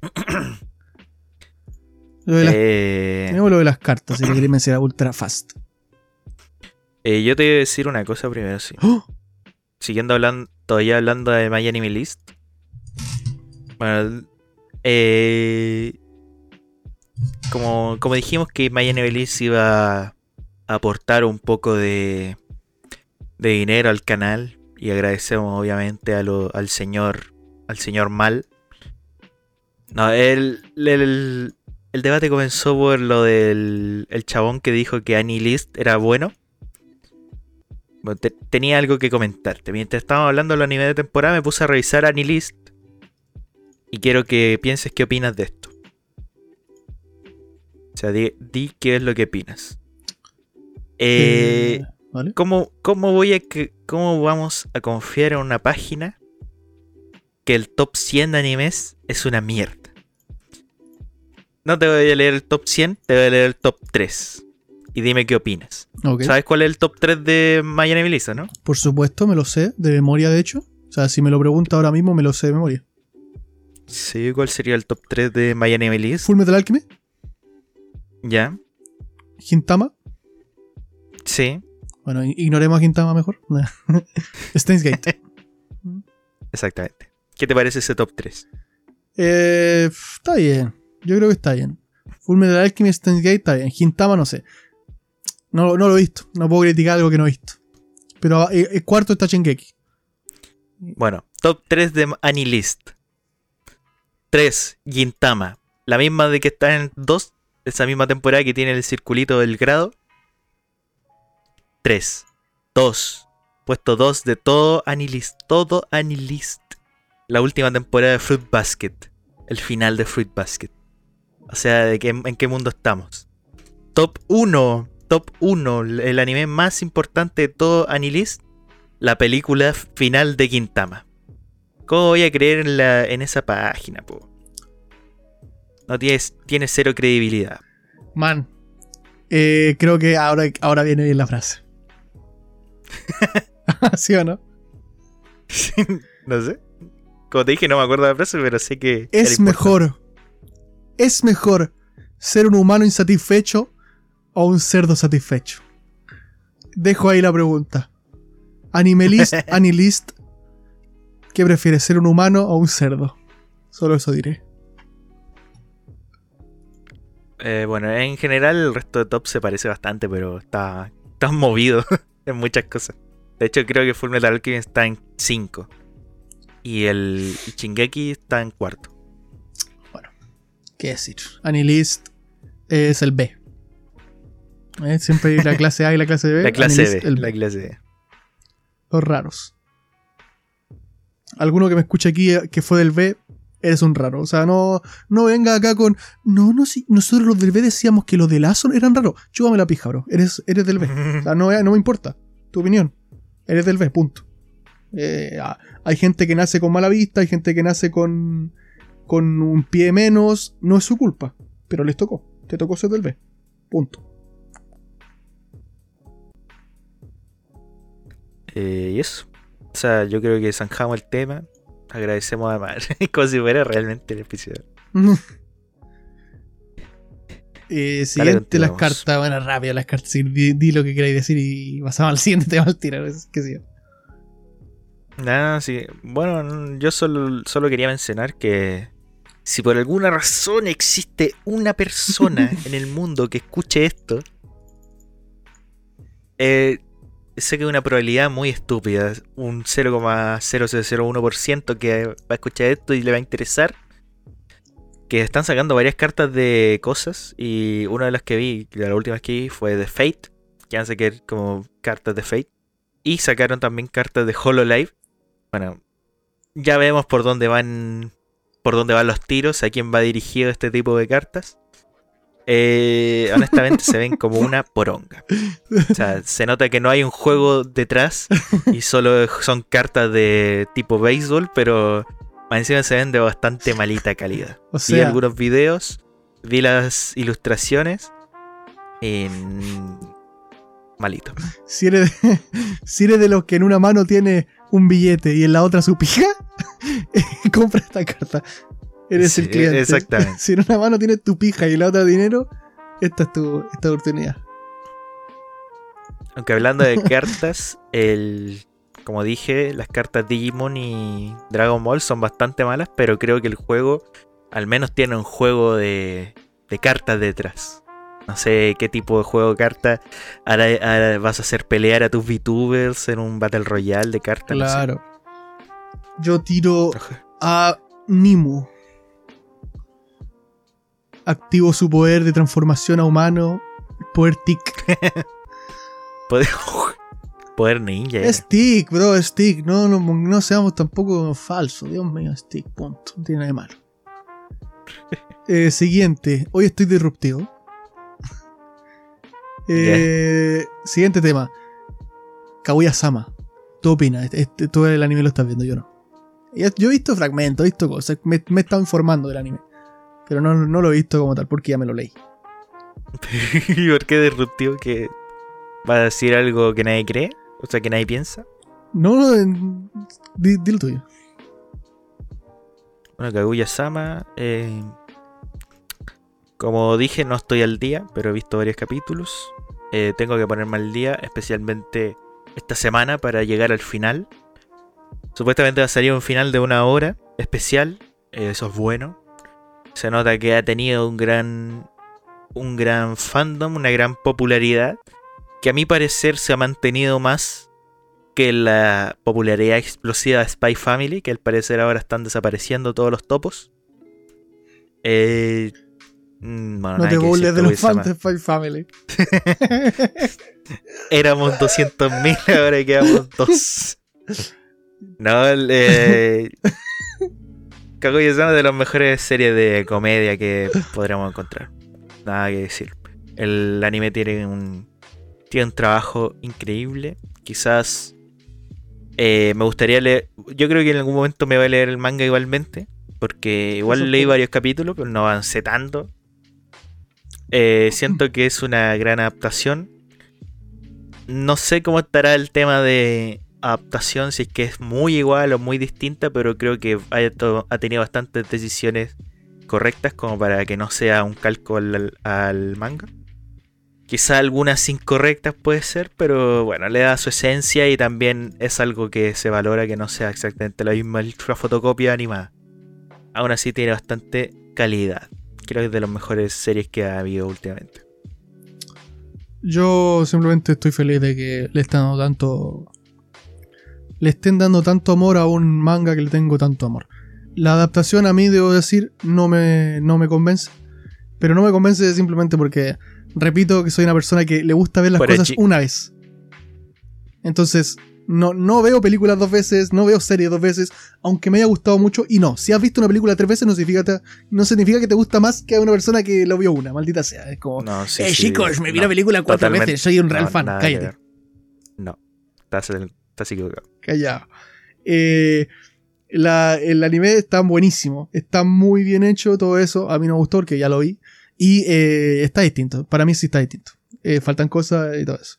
Speaker 2: Lo de las,
Speaker 3: Eh,
Speaker 2: tenemos lo de las cartas, si le queréis mencionar ultra fast.
Speaker 3: eh, yo te voy a decir una cosa primero, sí.
Speaker 2: ¡Oh!
Speaker 3: Siguiendo hablando, todavía hablando de My Anime List. Bueno, eh, como, como dijimos que My Anime List iba a aportar un poco de, de dinero al canal y agradecemos obviamente a lo- al señor al señor Mal. No, el, el debate comenzó por lo del el chabón que dijo que Annie List era bueno. Bueno, te- tenía algo que comentarte. Mientras estábamos hablando de los animes de temporada, me puse a revisar Annie List. Y quiero que pienses qué opinas de esto. O sea, di, di qué es lo que opinas. Eh,
Speaker 2: Eh, ¿Vale?
Speaker 3: ¿cómo, cómo voy a que, ¿Cómo vamos a confiar en una página que el top 100 de animes es una mierda? No te voy a leer el top 100, te voy a leer el top 3. Y dime qué opinas.
Speaker 2: Ok.
Speaker 3: ¿Sabes cuál es el top 3 de My Anime List, no?
Speaker 2: Por supuesto, me lo sé, de memoria de hecho. O sea, si me lo pregunta ahora mismo, me lo sé de memoria.
Speaker 3: Sí, ¿cuál sería el top 3 de My Anime List?
Speaker 2: Full Metal Alchemy,
Speaker 3: ¿Ya?
Speaker 2: Hintama.
Speaker 3: Sí,
Speaker 2: Bueno, ignoremos a Hintama mejor. Steins Gate.
Speaker 3: exactamente. ¿Qué te parece ese top 3?
Speaker 2: Eh, está bien. Yo creo que está bien. Full Metal Alchemy, Steins Gate, está bien. Hintama, no sé. No, no lo he visto. No puedo criticar algo que no he visto. Pero eh, el cuarto está Shingeki.
Speaker 3: Bueno, top 3 de Anilist. 3, Gintama. La misma de que está en 2, esa misma temporada que tiene el circulito del grado. 3, 2, puesto 2 de todo Anilist. Todo Anilist. La última temporada de Fruit Basket. El final de Fruit Basket. O sea, ¿de qué, ¿en qué mundo estamos? Top 1. Top 1. El anime más importante de todo Anilist la película final de Quintama. ¿Cómo voy a creer en, la, en esa página, po? No tienes, tiene cero credibilidad.
Speaker 2: Man. eh, creo que ahora, ahora viene bien la frase. ¿Sí o no?
Speaker 3: no sé. Como te dije, no me acuerdo de la frase, pero sé que.
Speaker 2: Es mejor. Es mejor ser un humano insatisfecho o un cerdo satisfecho. Dejo ahí la pregunta. Animalist, Anilist, ¿qué prefieres, ser un humano o un cerdo? Solo eso diré.
Speaker 3: Eh, bueno, en general el resto de top se parece bastante, pero está, está movido en muchas cosas. De hecho, creo que Full Metal Alchemist está en 5. Y el y Shingeki está en cuarto.
Speaker 2: ¿Qué decir? Anilist es el B. ¿Eh? Siempre hay la clase A y la clase B.
Speaker 3: La clase
Speaker 2: Anilist,
Speaker 3: B.
Speaker 2: el
Speaker 3: La clase B.
Speaker 2: Los raros. Alguno que me escuche aquí eh, que fue del B, eres un raro. O sea, no, no venga acá con. No, no, sí. Nosotros los del B decíamos que los del A son- eran raros. Chúpame la pija, bro. Eres, eres del B. O sea, no, no me importa. Tu opinión. Eres del B, punto. Eh, ah, hay gente que nace con mala vista, hay gente que nace con, con un pie menos. No es su culpa. Pero les tocó. Te tocó ser del B. Punto.
Speaker 3: Eh, y eso. O sea, yo creo que zanjamos el tema. Agradecemos a Mar. Como si fuera realmente el episodio.
Speaker 2: Eh, siguiente, las cartas. Bueno, rápido, las cartas. di, di lo que queráis decir y pasamos al siguiente tema al tirar. Es que sí.
Speaker 3: Nada, sí. Bueno, yo solo, solo quería mencionar que si por alguna razón existe una persona en el mundo que escuche esto, eh, sé que es una probabilidad muy estúpida, un 0,0001% que va a escuchar esto y le va a interesar. Que están sacando varias cartas de cosas y una de las que vi, de las últimas que vi fue de Fate, que van a sacar como cartas de Fate. Y sacaron también cartas de HoloLive. Bueno, ya vemos por dónde van por dónde van los tiros, a quién va dirigido este tipo de cartas. eh, honestamente se ven como una poronga. O sea, se nota que no hay un juego detrás y solo son cartas de tipo béisbol, pero encima se ven de bastante malita calidad.
Speaker 2: O
Speaker 3: vi algunos videos, vi las ilustraciones mm, malito.
Speaker 2: si eres, de, si eres de los que en una mano tiene un billete y en la otra su pija, compra esta carta. Eres
Speaker 3: Sí,
Speaker 2: el cliente.
Speaker 3: exactamente.
Speaker 2: Si en una mano tienes tu pija y la otra dinero, esta es tu esta oportunidad.
Speaker 3: Aunque hablando de cartas, el como dije, las cartas Digimon y Dragon Ball son bastante malas, pero creo que el juego al menos tiene un juego de, de cartas detrás. No sé qué tipo de juego de cartas ahora, ahora vas a hacer pelear a tus VTubers en un Battle Royale de cartas. no sé.
Speaker 2: Claro. Yo tiro a Nimu. Activo su poder de transformación a humano. Poder tic.
Speaker 3: Poder, poder ninja. era.
Speaker 2: Es tic, bro, es tic. No, no, no seamos tampoco falsos. Dios mío, es tic, punto. No tiene nada de malo. Eh, siguiente. Hoy estoy disruptivo. Eh, Siguiente tema. Kaguya Sama. ¿Tú opinas? Este, este- tú el anime lo estás viendo, yo no. Yo he visto fragmentos, he visto cosas. Me, me he estado informando del anime. Pero no, no lo he visto como tal porque ya me lo leí.
Speaker 3: ¿Y por qué disruptivo que va a decir algo que nadie cree? O sea, que nadie piensa.
Speaker 2: No, no, di, di lo tuyo.
Speaker 3: Bueno, Kaguya-sama. eh, como dije, no estoy al día, pero he visto varios capítulos. Eh, tengo que ponerme al día, especialmente esta semana, para llegar al final. Supuestamente va a salir un final de una hora especial. eh, eso es bueno. Se nota que ha tenido un gran. un gran fandom, una gran popularidad. Que a mi parecer se ha mantenido más que la popularidad explosiva de Spy Family, que al parecer ahora están desapareciendo todos los topos. Eh, mm, bueno,
Speaker 2: No te burles de los fans de Spy Family.
Speaker 3: Éramos 200.000, ahora quedamos dos. No, eh, Kaguya-sama es de las mejores series de comedia que podríamos encontrar. Nada que decir. El anime tiene un, tiene un trabajo increíble. Quizás eh, me gustaría leer. Yo creo que en algún momento me voy a leer el manga igualmente. Porque
Speaker 2: Eso
Speaker 3: igual leí varios capítulos, pero no avancé tanto. Eh, siento que es una gran adaptación. No sé cómo estará el tema de adaptación, si es que es muy igual o muy distinta, pero creo que ha, tenido bastantes decisiones correctas como para que no sea un calco al, manga. Quizá algunas incorrectas puede ser, pero bueno, le da su esencia y también es algo que se valora que no sea exactamente la misma fotocopia animada. Aún así tiene bastante calidad. Creo que es de las mejores series que ha habido últimamente.
Speaker 2: Yo simplemente estoy feliz de que le están dando tanto. Le estén dando tanto amor a un manga que le tengo tanto amor. La adaptación a mí, debo decir, no me, no me convence. Pero no me convence simplemente porque, repito, que soy una persona que le gusta ver las
Speaker 3: Por
Speaker 2: cosas una vez. Entonces, no, no veo películas dos veces, no veo series dos veces, aunque me haya gustado mucho. Y no, si has visto una película tres veces, no significa, te- no significa que te gusta más que a una persona que lo vio una, maldita sea. Es como,
Speaker 3: No, sí,
Speaker 2: eh,
Speaker 3: sí,
Speaker 2: chicos, me vi la película cuatro veces, soy un real fan. Cállate.
Speaker 3: No, estás, estás equivocado.
Speaker 2: Callado. Eh, la- el anime está buenísimo, está muy bien hecho todo eso. A mí no me gustó porque ya lo vi. Y eh, está distinto, para mí sí está distinto. Eh, faltan cosas y todo eso.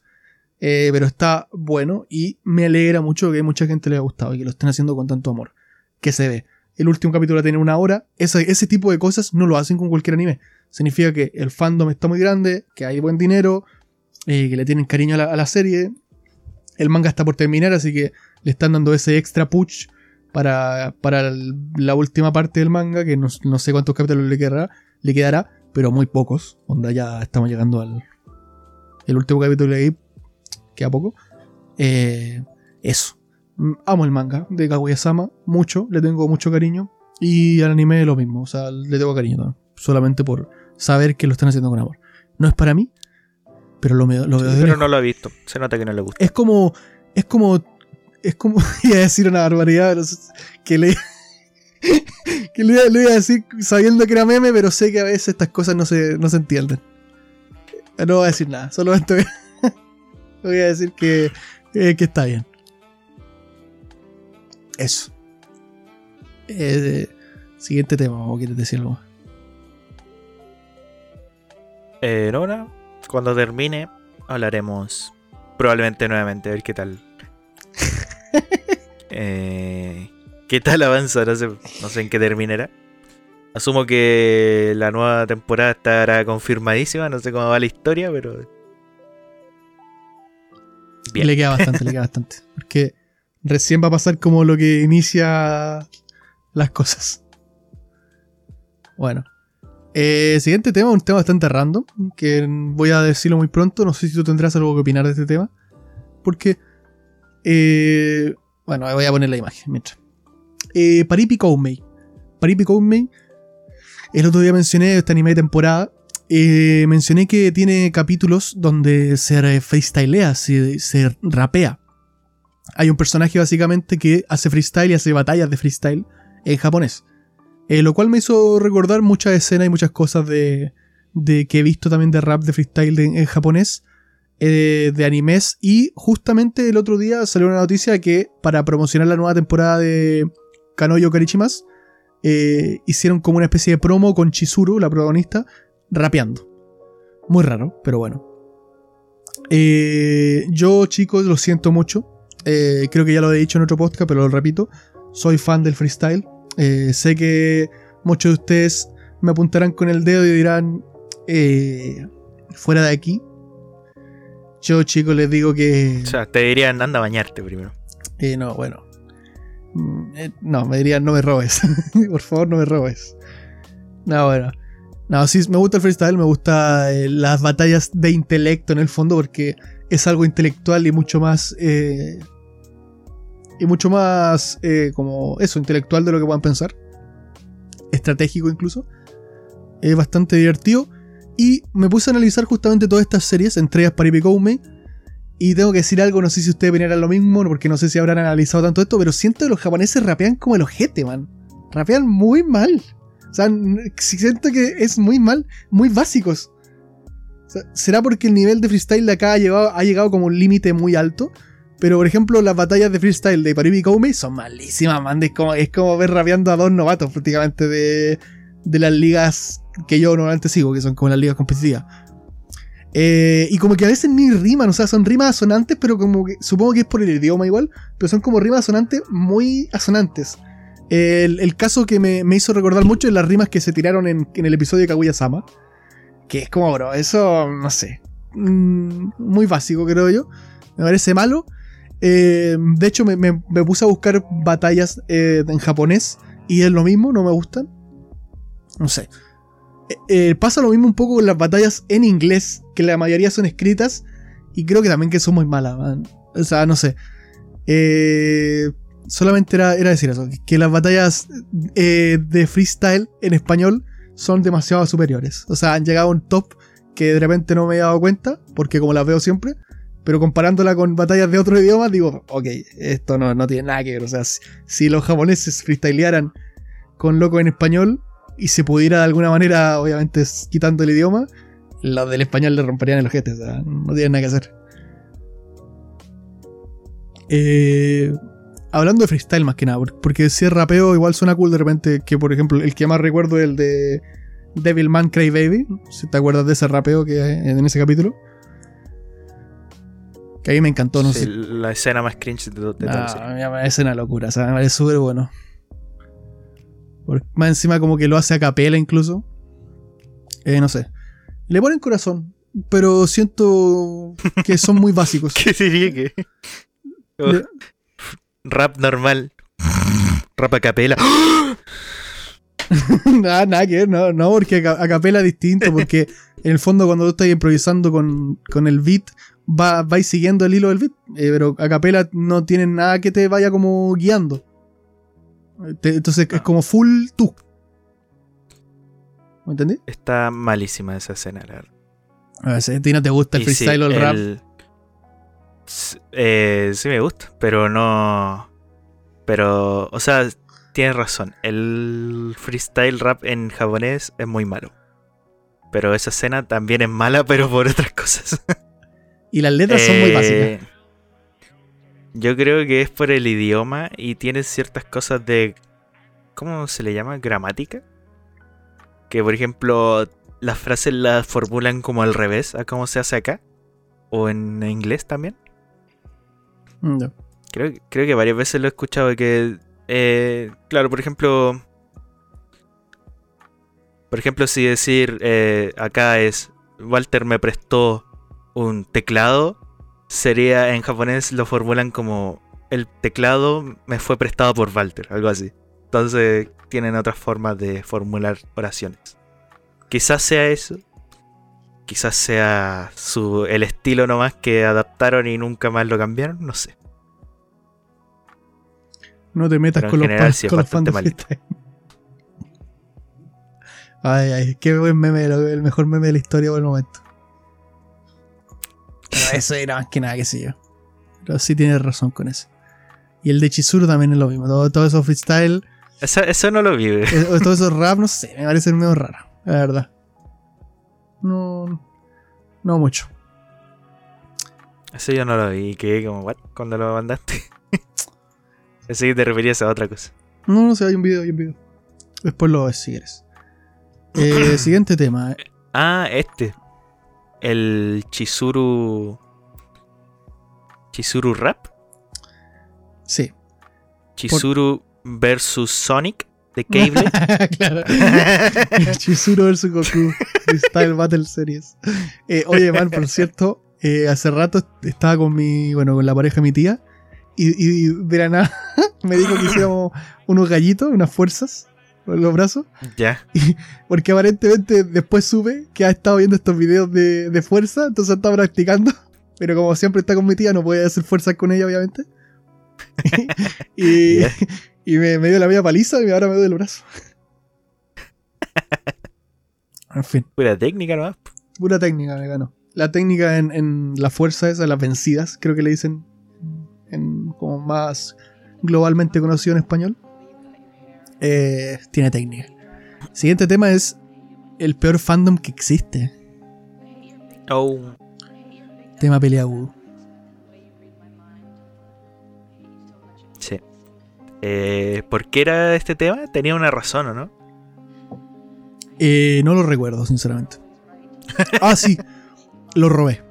Speaker 2: Eh, pero está bueno y me alegra mucho que mucha gente le haya gustado y que lo estén haciendo con tanto amor. Que se ve. El último capítulo tiene una hora. Ese, ese tipo de cosas no lo hacen con cualquier anime. Significa que el fandom está muy grande, que hay buen dinero, que le tienen cariño a la serie. El manga está por terminar, así que le están dando ese extra push para, para la última parte del manga, que no, no sé cuántos capítulos le quedará, le quedará, pero muy pocos. Onda ya estamos llegando al el último capítulo de ahí, queda poco. Eh, eso. Mm, Amo el manga de Kaguya-sama, mucho, le tengo mucho cariño. Y al anime lo mismo, o sea, le tengo cariño también, solamente por saber que lo están haciendo con amor. No es para mí, pero lo, me- lo veo de
Speaker 3: Pero
Speaker 2: lejos.
Speaker 3: no lo ha visto. Se nota que no le gusta.
Speaker 2: Es como. Es como. Es como. Iba a decir una barbaridad. pero Que le. que lo iba a decir sabiendo que era meme, pero sé que a veces estas cosas no se, no se entienden. No voy a decir nada, solamente voy a, voy a decir que, eh, que está bien. Eso. Eh, siguiente tema, ¿o quieres decir algo?
Speaker 3: Eh. Cuando termine, hablaremos probablemente nuevamente, a ver qué tal. Eh, ¿Qué tal avanza? No sé, no sé en qué terminará. Asumo que la nueva temporada estará confirmadísima, no sé cómo va la historia, pero...
Speaker 2: Le queda bastante, le queda bastante. Porque recién va a pasar como lo que inicia las cosas. Bueno. Eh, siguiente tema, un tema bastante random, que voy a decirlo muy pronto. No sé si tú tendrás algo que opinar de este tema. Porque... eh, bueno, voy a poner la imagen mientras. Eh, Paripi Koumei. Paripi Koumei. El otro día mencioné este anime de temporada. eh, mencioné que tiene capítulos donde se freestylea, se, se rapea. Hay un personaje básicamente que hace freestyle y hace batallas de freestyle en japonés. Eh, lo cual me hizo recordar muchas escenas y muchas cosas de, que he visto también de rap de freestyle en japonés, eh, de animes. Y justamente el otro día salió una noticia que para promocionar la nueva temporada de Kanoyo Karichimas, eh, hicieron como una especie de promo con Chizuru, la protagonista, rapeando. Muy raro, pero bueno. Eh, yo, chicos, lo siento mucho. Creo que ya lo he dicho en otro podcast, pero lo repito. Soy fan del freestyle. Sé que muchos de ustedes me apuntarán con el dedo y dirán, fuera de aquí. Yo, chicos, les digo que...
Speaker 3: O sea, te dirían, anda a bañarte primero.
Speaker 2: Eh, no, bueno. Mm, eh, no, me dirían, no me robes. Por favor, no me robes. No, bueno. No, sí, me gusta el freestyle, me gusta eh, las batallas de intelecto en el fondo, porque es algo intelectual y mucho más. eh, y mucho más. como eso, intelectual de lo que puedan pensar. Estratégico incluso. Es bastante divertido. Y me puse a analizar justamente todas estas series, entre ellas Paripi Koumei, y tengo que decir algo, no sé si ustedes opinarán lo mismo, porque no sé si habrán analizado tanto esto, pero siento que los japoneses rapean como el ojete, man. Rapean muy mal. O sea, siento que es muy mal, muy básicos. ¿Será porque el nivel de freestyle de acá ha llegado, ha llegado como un límite muy alto? Pero, por ejemplo, las batallas de freestyle de Paribi Koumei son malísimas, man. Es como, es como ver rapeando a dos novatos prácticamente de, de las ligas que yo normalmente sigo, que son como las ligas competitivas. Eh, y como que a veces ni riman, o sea, son rimas asonantes, pero como que supongo que es por el idioma igual, pero son como rimas asonantes muy asonantes. El, caso que me, me hizo recordar mucho es las rimas que se tiraron en, el episodio de Kaguya-sama. Que es como, bro, eso, no sé. mm, muy básico, creo yo. Me parece malo. Eh, de hecho, me, me- me puse a buscar batallas eh, en japonés y es lo mismo, no me gustan. No sé. Eh, eh, pasa lo mismo un poco con las batallas en inglés, que la mayoría son escritas y creo que también que son muy malas, man. O sea, no sé. Eh, solamente era, era decir eso, que las batallas eh, de freestyle en español son demasiado superiores. O sea, han llegado a un top que de repente no me he dado cuenta, porque como las veo siempre, pero comparándola con batallas de otro idioma, digo, ok, esto no, no tiene nada que ver. O sea, si, si los japoneses freestylearan con loco en español y se pudiera de alguna manera, obviamente quitando el idioma, los del español le romperían el ojete. O sea, no tienen nada que hacer. Eh, hablando de freestyle más que nada, por- porque si es rapeo igual suena cool de repente, que por ejemplo el que más recuerdo es el de Devilman Crybaby, si te acuerdas de ese rapeo que hay en ese capítulo. Que a mí me encantó, no
Speaker 3: Sí,
Speaker 2: sé.
Speaker 3: La escena más cringe de, de la
Speaker 2: Ah, me parece una locura, o sea, me parece súper bueno. Más encima como que lo hace a capela incluso. Eh, no sé. Le ponen corazón, pero siento que son muy básicos.
Speaker 3: ¿Qué que? Oh,
Speaker 2: Le-
Speaker 3: Rap normal. Rap a capela.
Speaker 2: nada, nada que ver, no, no, porque a capela es distinto, porque en el fondo cuando tú estás improvisando con, con el beat, va, vais siguiendo el hilo del beat, eh, pero a capela no tiene nada que te vaya como guiando. Te- entonces es como full tú. ¿Me entendí?
Speaker 3: Está malísima esa escena, la verdad.
Speaker 2: A ver, si a ti no te gusta el
Speaker 3: Y sí,
Speaker 2: freestyle o el rap.
Speaker 3: el- eh, sí me gusta, pero no. Pero, o sea, tienes razón. El freestyle rap en japonés es muy malo. Pero esa escena también es mala, pero por otras cosas.
Speaker 2: Y las letras son muy
Speaker 3: Eh,
Speaker 2: básicas.
Speaker 3: Yo creo que es por el idioma y tiene ciertas cosas de. ¿Cómo se le llama? Gramática. Que por ejemplo, las frases las formulan como al revés a cómo se hace acá. O en inglés también.
Speaker 2: Mm, ya.
Speaker 3: Creo, creo que varias veces lo he escuchado que, eh, claro, por ejemplo, por ejemplo, si decir eh, acá es Walter me prestó un teclado, sería en japonés lo formulan como el teclado me fue prestado por Walter, algo así. Entonces tienen otras formas de formular oraciones. Quizás sea eso. Quizás sea su, el estilo nomás que adaptaron y nunca más lo cambiaron, no sé.
Speaker 2: No te metas
Speaker 3: Pero
Speaker 2: con los,
Speaker 3: general sí
Speaker 2: con los fans. Ay, ay, qué buen meme, el mejor meme de la historia por el momento. Pero eso era más que nada, qué sé yo. Pero sí tienes razón con eso. Y el de Chizuru también es lo mismo. Todo, todo eso freestyle,
Speaker 3: Eso, eso no lo vi. güey.
Speaker 2: eh, todo eso rap, no sé, me parece medio raro, la verdad. No, no mucho.
Speaker 3: Eso yo no lo vi. Quedé como, ¿what? Cuando lo mandaste. Pensé que te referías a otra cosa.
Speaker 2: No, no sé, hay un video, hay un video. Después lo ves si quieres. Eh, siguiente tema.
Speaker 3: Ah, este. El Chizuru. Chizuru Rap.
Speaker 2: Sí.
Speaker 3: Chizuru versus Sonic de Cable.
Speaker 2: claro. Chizuru vs Goku. Freestyle Battle Series. Eh, oye, man, por cierto, eh, hace rato estaba con mi, bueno, con la pareja de mi tía. Y, y de la nada me dijo que hiciéramos unos gallitos, unas fuerzas los brazos.
Speaker 3: ya.
Speaker 2: Porque aparentemente después supe que ha estado viendo estos videos de, de fuerza, entonces está practicando. Pero como siempre está con mi tía, no puede hacer fuerza con ella, obviamente. y y me, me dio la media paliza y ahora me duele el brazo. en fin,
Speaker 3: Pura técnica nomás.
Speaker 2: pura técnica me ganó. La técnica en, en la fuerza esa, las vencidas, creo que le dicen en, como más globalmente conocido en español. Eh, tiene técnica. Siguiente tema es el peor fandom que existe.
Speaker 3: Oh.
Speaker 2: Tema peleagudo.
Speaker 3: Sí. Eh, ¿Por qué era este tema? Tenía una razón, ¿o no?
Speaker 2: Eh, no lo recuerdo, sinceramente. Ah, sí. Lo robé.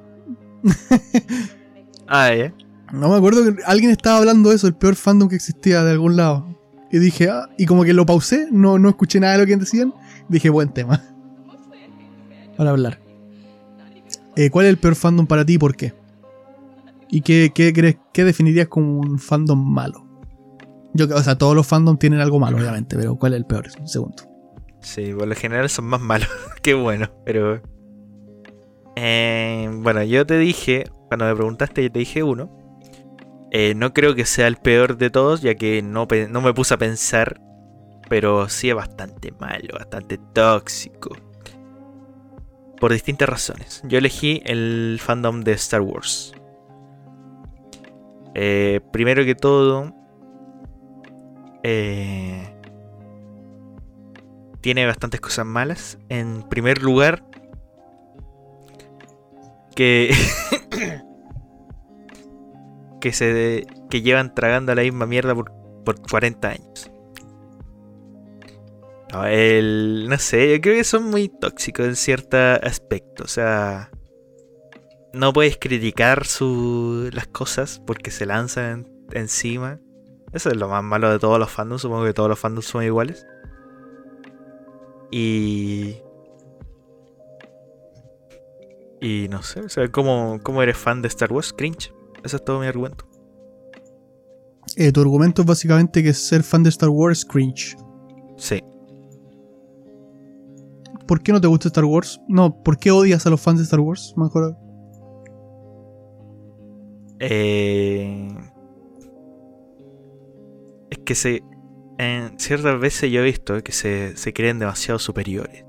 Speaker 3: Ah, ya.
Speaker 2: No me acuerdo que alguien estaba hablando de eso, el peor fandom que existía de algún lado. Y dije, ah, y como que lo pausé, no, no escuché nada de lo que decían. Dije, buen tema. Para hablar. Eh, ¿Cuál es el peor fandom para ti y por qué? ¿Y qué, qué crees, qué definirías como un fandom malo? Yo, o sea, todos los fandoms tienen algo malo, obviamente, pero ¿cuál es el peor? Segundo.
Speaker 3: Sí, por lo general son más malos. Qué bueno, pero. Eh, bueno, yo te dije, cuando me preguntaste, yo te dije uno. Eh, no creo que sea el peor de todos, ya que no, me puse a pensar. Pero sí es bastante malo, bastante tóxico. Por distintas razones. Yo elegí el fandom de Star Wars. Eh, primero que todo. Eh, tiene bastantes cosas malas. En primer lugar, que que se que llevan tragando la misma mierda por, por 40 años. No, el, no sé, yo creo que son muy tóxicos en cierto aspecto. O sea, no puedes criticar su, las cosas porque se lanzan encima. Eso es lo más malo de todos los fandoms. Supongo que todos los fandoms son iguales. Y. Y no sé, o sea, ¿cómo, cómo eres fan de Star Wars? Cringe. Ese es todo mi argumento.
Speaker 2: Eh, tu argumento es básicamente que ser fan de Star Wars es cringe.
Speaker 3: Sí.
Speaker 2: ¿Por qué no te gusta Star Wars? No, ¿por qué odias a los fans de Star Wars? Mejor.
Speaker 3: Eh, es que se. En ciertas veces yo he visto que se, se creen demasiado superiores.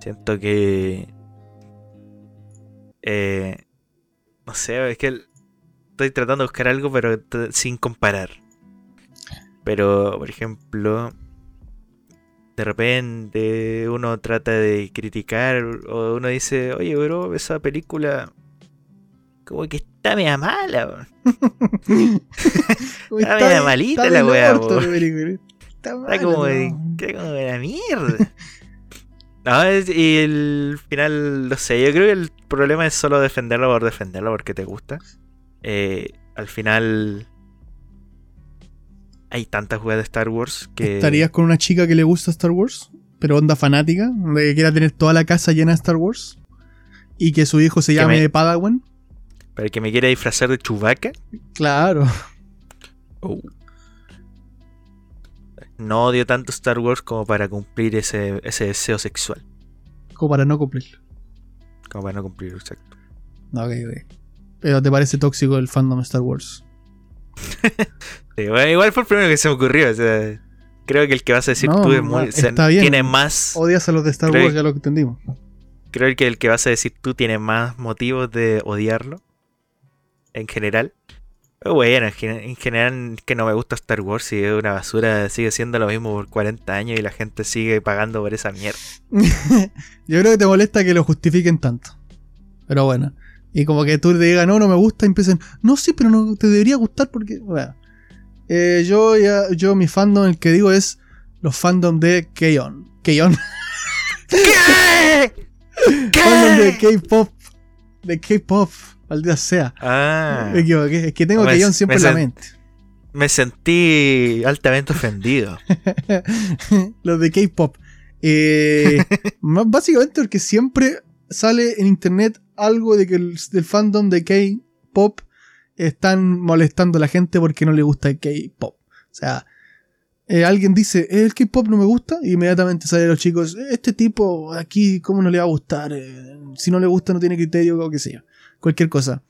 Speaker 3: Siento que. eh, no sé, es que estoy tratando de buscar algo, pero sin comparar. Pero, por ejemplo, de repente uno trata de criticar o uno dice, oye, bro, esa película como que está media mala. está, media malita la weá. Está, está, como, de, está como de la mierda. No, y el final, no sé, yo creo que el problema es solo defenderlo por defenderlo porque te gusta. Eh, al final hay tantas jugadas de Star Wars que...
Speaker 2: ¿Estarías con una chica que le gusta Star Wars? Pero onda fanática, de que quiera tener toda la casa llena de Star Wars. Y que su hijo se llame Padawan.
Speaker 3: ¿Para que me quiera disfrazar de Chewbacca?
Speaker 2: Claro.
Speaker 3: Oh no odio tanto Star Wars como para cumplir ese, deseo sexual.
Speaker 2: Como para no cumplirlo.
Speaker 3: Como para no cumplirlo, exacto.
Speaker 2: Ok, ok. Pero ¿te parece tóxico el fandom Star Wars?
Speaker 3: igual fue el primero que se me ocurrió. creo que el que vas a decir tú es muy, tiene más.
Speaker 2: Odias a los de Star Wars, ya lo que entendimos.
Speaker 3: Creo que el que vas a decir tú tiene más motivos de odiarlo. En general. Bueno, en general que no me gusta Star Wars y es una basura, sigue siendo lo mismo por 40 años y la gente sigue pagando por esa mierda.
Speaker 2: Yo creo que te molesta que lo justifiquen tanto. Pero bueno. Y como que tú te digas, no, no me gusta, y empiecen, no, sí, pero no te debería gustar porque. Bueno. Eh, yo, ya, yo, mi fandom, el que digo es los fandom de Keyon. Keyon. ¿Qué? ¿Qué? Fandom de K-pop. De K-pop. Maldita sea.
Speaker 3: Ah.
Speaker 2: Me equivoqué. Es que tengo que siempre en la mente.
Speaker 3: Me sentí altamente ofendido.
Speaker 2: Los de K-pop. Eh, básicamente porque siempre sale en internet algo de que el del fandom de K-pop están molestando a la gente porque no le gusta el K-pop. O sea, eh, alguien dice, el K-pop no me gusta, y inmediatamente salen los chicos, este tipo aquí, ¿cómo no le va a gustar? Eh, si no le gusta, no tiene criterio, o qué sé yo cualquier cosa.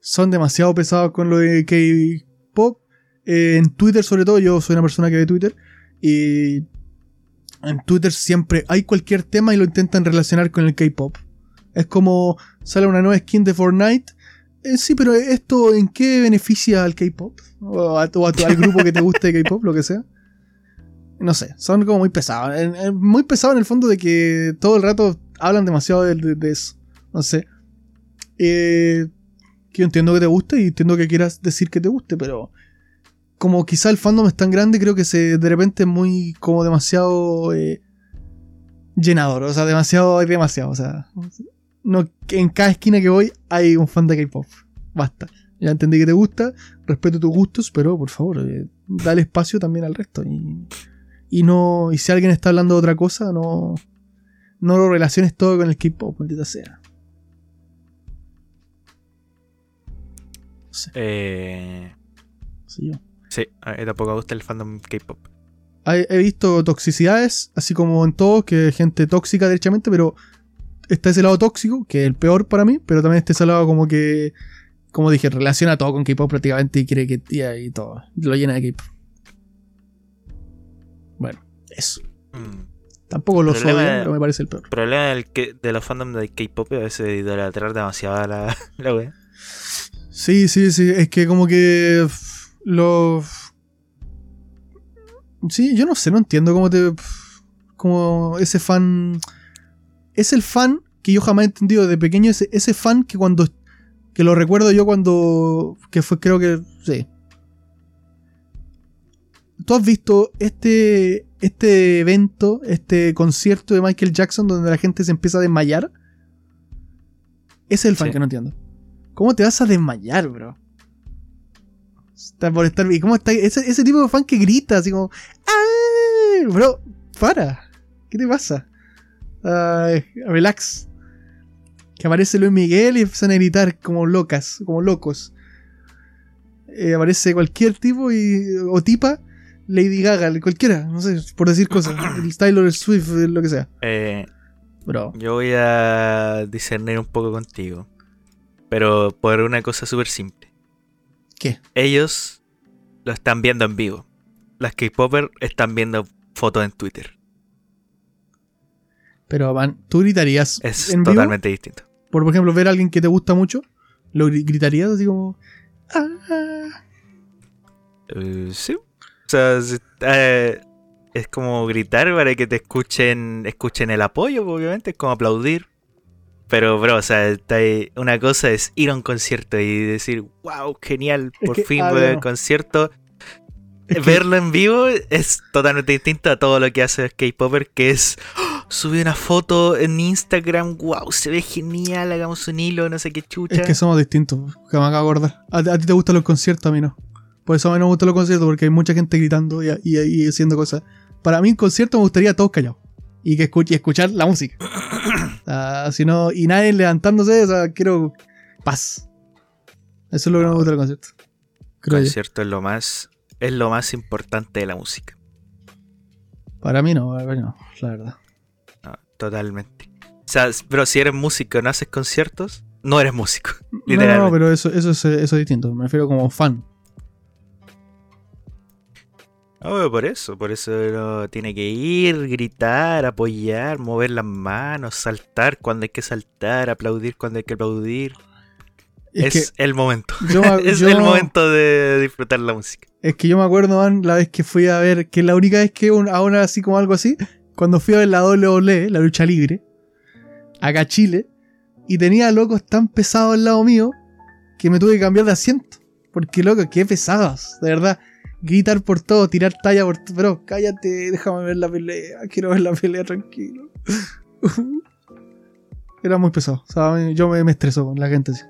Speaker 2: Son demasiado pesados con lo de K-pop. Eh, en Twitter, sobre todo, yo soy una persona que ve Twitter. Y en Twitter siempre hay cualquier tema y lo intentan relacionar con el K-pop. Es como sale una nueva skin de Fortnite. Eh, sí, pero esto en qué beneficia al K-pop? O, a, al grupo que te guste K-pop, lo que sea. No sé, son como muy pesados. muy pesados en el fondo de que todo el rato hablan demasiado de, de eso. No sé. Eh, que yo entiendo que te guste y entiendo que quieras decir que te guste, pero como quizá el fandom es tan grande, creo que se de repente es muy como demasiado eh, llenador, o sea, demasiado, hay demasiado, o sea, no, en cada esquina que voy hay un fan de K-pop, basta. Ya entendí que te gusta, respeto tus gustos, pero por favor, eh, dale espacio también al resto. Y, no y si alguien está hablando de otra cosa, no, no lo relaciones todo con el K-pop, maldita sea.
Speaker 3: Eh, sí, a mí tampoco me gusta el fandom K-pop.
Speaker 2: He visto toxicidades, así como en todo, que gente tóxica derechamente, pero está ese lado tóxico, que es el peor para mí, pero también está ese lado como que, como dije, relaciona todo con K-pop prácticamente y quiere que y todo, lo llena de K-pop. Bueno, eso. Mm. Tampoco lo soy, pero me parece el peor.
Speaker 3: El problema del que, de los fandoms de K-pop es a veces idolatrar demasiado la, la wea.
Speaker 2: Sí, sí, sí. Es que como que. Lo. Sí, yo no sé, no entiendo cómo te. Como ese fan. Es el fan que yo jamás he entendido de pequeño. Ese, ese fan que cuando. Que lo recuerdo yo cuando. Que fue, creo que. Sí. ¿Tú has visto este. Este evento, este concierto de Michael Jackson donde la gente se empieza a desmayar? Ese es el fan que no entiendo. ¿Cómo te vas a desmayar, bro? Está por estar. ¿Y cómo está? Ese, tipo de fan que grita, así como. ¡Ay! Bro, para. ¿Qué te pasa? relax. Que aparece Luis Miguel y empiezan a gritar como locas, como locos. Eh, aparece cualquier tipo y, o tipa, Lady Gaga, cualquiera, no sé, por decir cosas. el Tyler Swift, lo que sea.
Speaker 3: Eh, Bro. Yo voy a discernir un poco contigo. Pero por una cosa súper simple.
Speaker 2: ¿Qué?
Speaker 3: Ellos lo están viendo en vivo. Las K-Popers están viendo fotos en Twitter.
Speaker 2: Pero, van, ¿tú gritarías?
Speaker 3: Es totalmente distinto.
Speaker 2: Por ejemplo, ver a alguien que te gusta mucho, ¿lo gritarías así como... Ah.
Speaker 3: Eh, sí. sea, si- eh, es como gritar para que te escuchen, escuchen el apoyo, obviamente, es como aplaudir. Pero, bro, o sea, una cosa es ir a un concierto y decir, wow, genial,
Speaker 2: Es
Speaker 3: por
Speaker 2: que,
Speaker 3: fin
Speaker 2: ah,
Speaker 3: voy
Speaker 2: no.
Speaker 3: al concierto.
Speaker 2: Es que-
Speaker 3: Verlo en vivo es totalmente distinto a todo lo que hace K-Popper, que es "Oh, subí una foto en Instagram, wow, se ve genial, hagamos un hilo, no sé qué chucha.
Speaker 2: Es que somos distintos, que me acabo de acordar. A, a ti te gustan los conciertos, a mí no. Por eso a mí no me gustan los conciertos, porque hay mucha gente gritando y, y- y haciendo cosas. Para mí, un concierto me gustaría todos callados. Y que escuche, y escuchar la música. Si no, y nadie levantándose, o sea, quiero paz. Eso es lo que no me gusta del concierto. Creo yo.
Speaker 3: concierto es lo más es lo más importante de la música.
Speaker 2: Para mí no, para mí no, la verdad.
Speaker 3: No, totalmente. O sea, pero si eres músico y no haces conciertos, no eres músico.
Speaker 2: No, no, pero eso, eso, es, eso es distinto. Me refiero como fan.
Speaker 3: Pero por eso, por eso uno tiene que ir, gritar, apoyar, mover las manos, saltar cuando hay que saltar, aplaudir cuando hay que aplaudir.
Speaker 2: Es,
Speaker 3: Es, el momento.
Speaker 2: yo,
Speaker 3: es
Speaker 2: yo-
Speaker 3: el momento de disfrutar la música.
Speaker 2: Es que yo me acuerdo, man, la vez que fui a ver, que la única vez que un, a una así como algo así, cuando fui a ver la WWE, la lucha libre, acá a Chile, y tenía locos tan pesados al lado mío que me tuve que cambiar de asiento. Porque, loco, qué pesados, de verdad. Gritar por todo, tirar talla por todo. Pero cállate, déjame ver la pelea. Quiero ver la pelea tranquilo. Era muy pesado. O sea, yo me, me estreso con la gente así.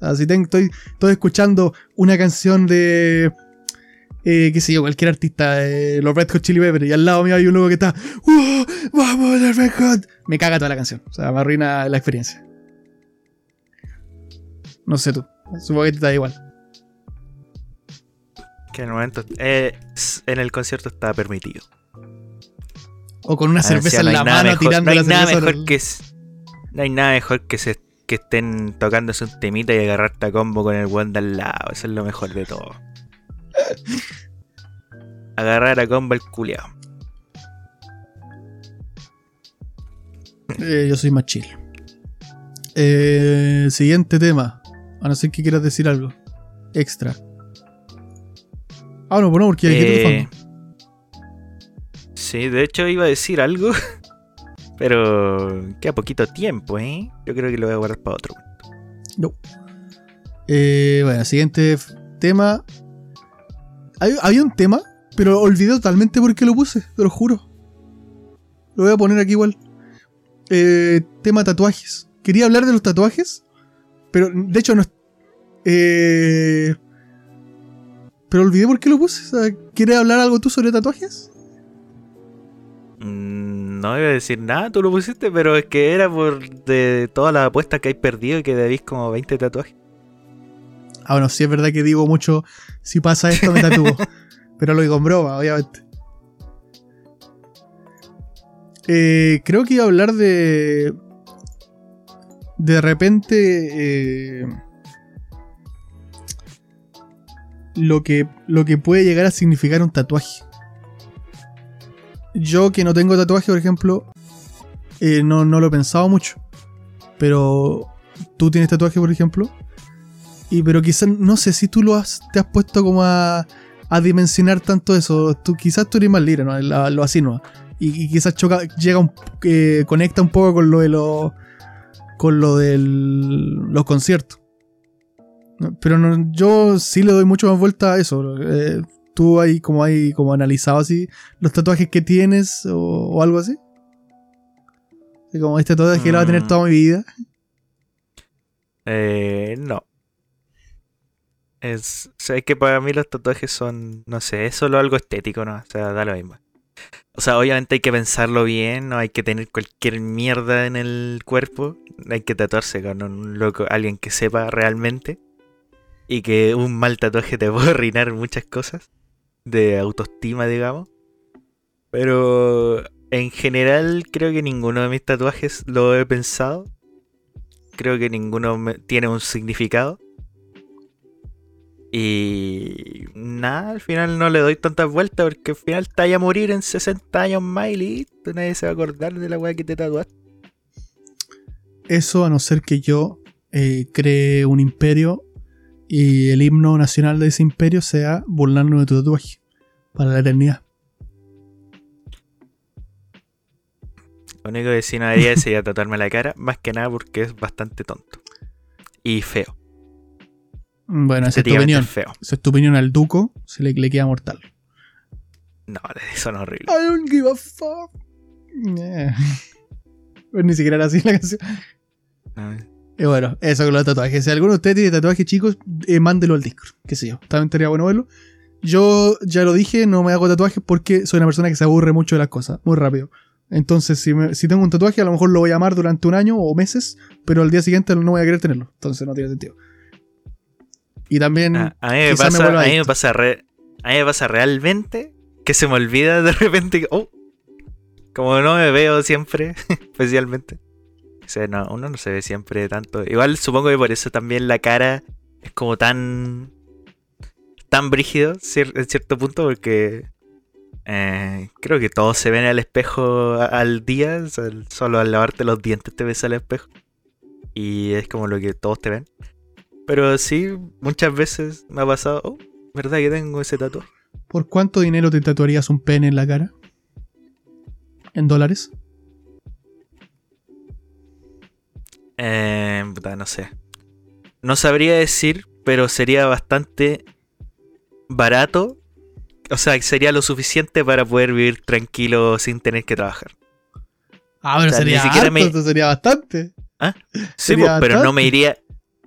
Speaker 2: Así tengo, estoy, estoy escuchando una canción de. Eh, qué sé yo, cualquier artista, eh, los Red Hot Chili Peppers, y al lado mío hay un loco que está. "¡Wow! ¡Vamos, los Red Hot! Me caga toda la canción. O sea, me arruina la experiencia. No sé tú. Supongo que te da igual.
Speaker 3: Que en el momento, eh, en el concierto estaba permitido.
Speaker 2: O con una
Speaker 3: Ah,
Speaker 2: cerveza en
Speaker 3: no
Speaker 2: la
Speaker 3: nada
Speaker 2: mano
Speaker 3: mejor-
Speaker 2: tirando
Speaker 3: no hay
Speaker 2: la
Speaker 3: nada
Speaker 2: cerveza.
Speaker 3: mejor
Speaker 2: al-
Speaker 3: que no hay nada mejor que se que estén tocándose un temita y agarrarte a combo con el buen de al lado. Eso es lo mejor de todo. Agarrar a combo el culiao.
Speaker 2: Eh, yo soy más chill. Eh, siguiente tema. A no ser que quieras decir algo. Extra. Ah, no, pues no, porque hay que
Speaker 3: Eh, sí, de hecho iba a decir algo, pero queda poquito tiempo, ¿eh? Yo creo que lo voy a guardar para otro.
Speaker 2: No. Eh, bueno, siguiente tema. Hay- había un tema, pero olvidé totalmente por qué lo puse, te lo juro. Lo voy a poner aquí igual. Eh, tema tatuajes. Quería hablar de los tatuajes, pero de hecho no. es- Eh, pero olvidé por qué lo puse. O sea, ¿Quieres hablar algo tú sobre tatuajes?
Speaker 3: Mm, No iba a decir nada, tú lo pusiste, pero es que era por de todas las apuestas que hay perdido y que debís como 20 tatuajes.
Speaker 2: Ah, bueno, sí es verdad que digo mucho, si pasa esto me tatúo. pero lo digo en broma, obviamente. Eh, creo que iba a hablar de... De repente... eh, lo, que, lo que puede llegar a significar un tatuaje. Yo que no tengo tatuaje, por ejemplo, eh, no, no lo he pensado mucho. Pero tú tienes tatuaje, por ejemplo. Y pero quizás, no sé si tú lo has, te has puesto como a, a dimensionar tanto eso. Tú, quizás tú eres más libre, ¿no? Lo así, ¿no? Y, y quizás choca, llega un, eh, conecta un poco con lo de los con lo de los conciertos. Pero no, yo sí le doy mucho más vuelta a eso. Eh, tú ahí como hay como analizado así los tatuajes que tienes o, o algo así. Como este tatuaje lo va a tener
Speaker 3: Mm.
Speaker 2: toda mi vida.
Speaker 3: Eh, no. Es, o sea, es que para mí los tatuajes son, no sé, es solo algo estético, ¿no? O sea, da lo mismo. O sea, obviamente hay que pensarlo bien, no hay que tener cualquier mierda en el cuerpo. Hay que tatuarse con un loco, alguien que sepa realmente. Y que un mal tatuaje te puede arruinar muchas cosas. De autoestima, digamos. Pero en general creo que ninguno de mis tatuajes lo he pensado. Creo que ninguno me- tiene un significado. Y nada, al final no le doy tantas vueltas porque al final te vaya a morir en 60 años más y listo. Nadie se va a acordar de la weá que te tatuaste.
Speaker 2: Eso a no ser que yo eh, cree un imperio y el himno nacional de ese imperio sea burlarnos de tu tatuaje. Para la eternidad.
Speaker 3: Lo único que sí no haría sería tatuarme la cara, más que nada porque es bastante tonto. Y feo.
Speaker 2: Bueno, esa es tu opinión.
Speaker 3: feo.
Speaker 2: Esa es tu opinión al Duco. Se le, le queda mortal.
Speaker 3: No, eso no es horrible.
Speaker 2: I don't give a fuck. Pues ni siquiera era así la canción.
Speaker 3: No,
Speaker 2: Y bueno, eso con los tatuajes. Si alguno de ustedes tiene tatuajes chicos, eh, mándelo al Discord. Qué sé yo. También estaría bueno verlo. Yo ya lo dije, no me hago tatuajes porque soy una persona que se aburre mucho de las cosas, muy rápido. Entonces, si, me- si tengo un tatuaje, a lo mejor lo voy a amar durante un año o meses, pero al día siguiente no voy a querer tenerlo. Entonces no tiene sentido. Y también,
Speaker 3: Ah, a, mí me pasa, a mí me pasa re- a mí me pasa realmente que se me olvida de repente oh, como no me veo siempre, especialmente. No, uno no se ve siempre tanto. Igual supongo que por eso también la cara es como tan tan brígido en cierto punto porque eh, creo que todos se ven al espejo al día, solo al lavarte los dientes te ves al espejo y es como lo que todos te ven. Pero sí, muchas veces me ha pasado, oh, ¿verdad que tengo ese tatuaje?
Speaker 2: ¿por cuánto dinero te tatuarías un pene en la cara? ¿En dólares?
Speaker 3: Eh, puta, no sé. No sabría decir, pero sería bastante barato. O sea, sería lo suficiente para poder vivir tranquilo sin tener que trabajar.
Speaker 2: Ah, pero
Speaker 3: O sea, ni
Speaker 2: sería
Speaker 3: siquiera
Speaker 2: harto,
Speaker 3: me-
Speaker 2: sería bastante.
Speaker 3: Sí,
Speaker 2: Sería
Speaker 3: pues, pero no me iría.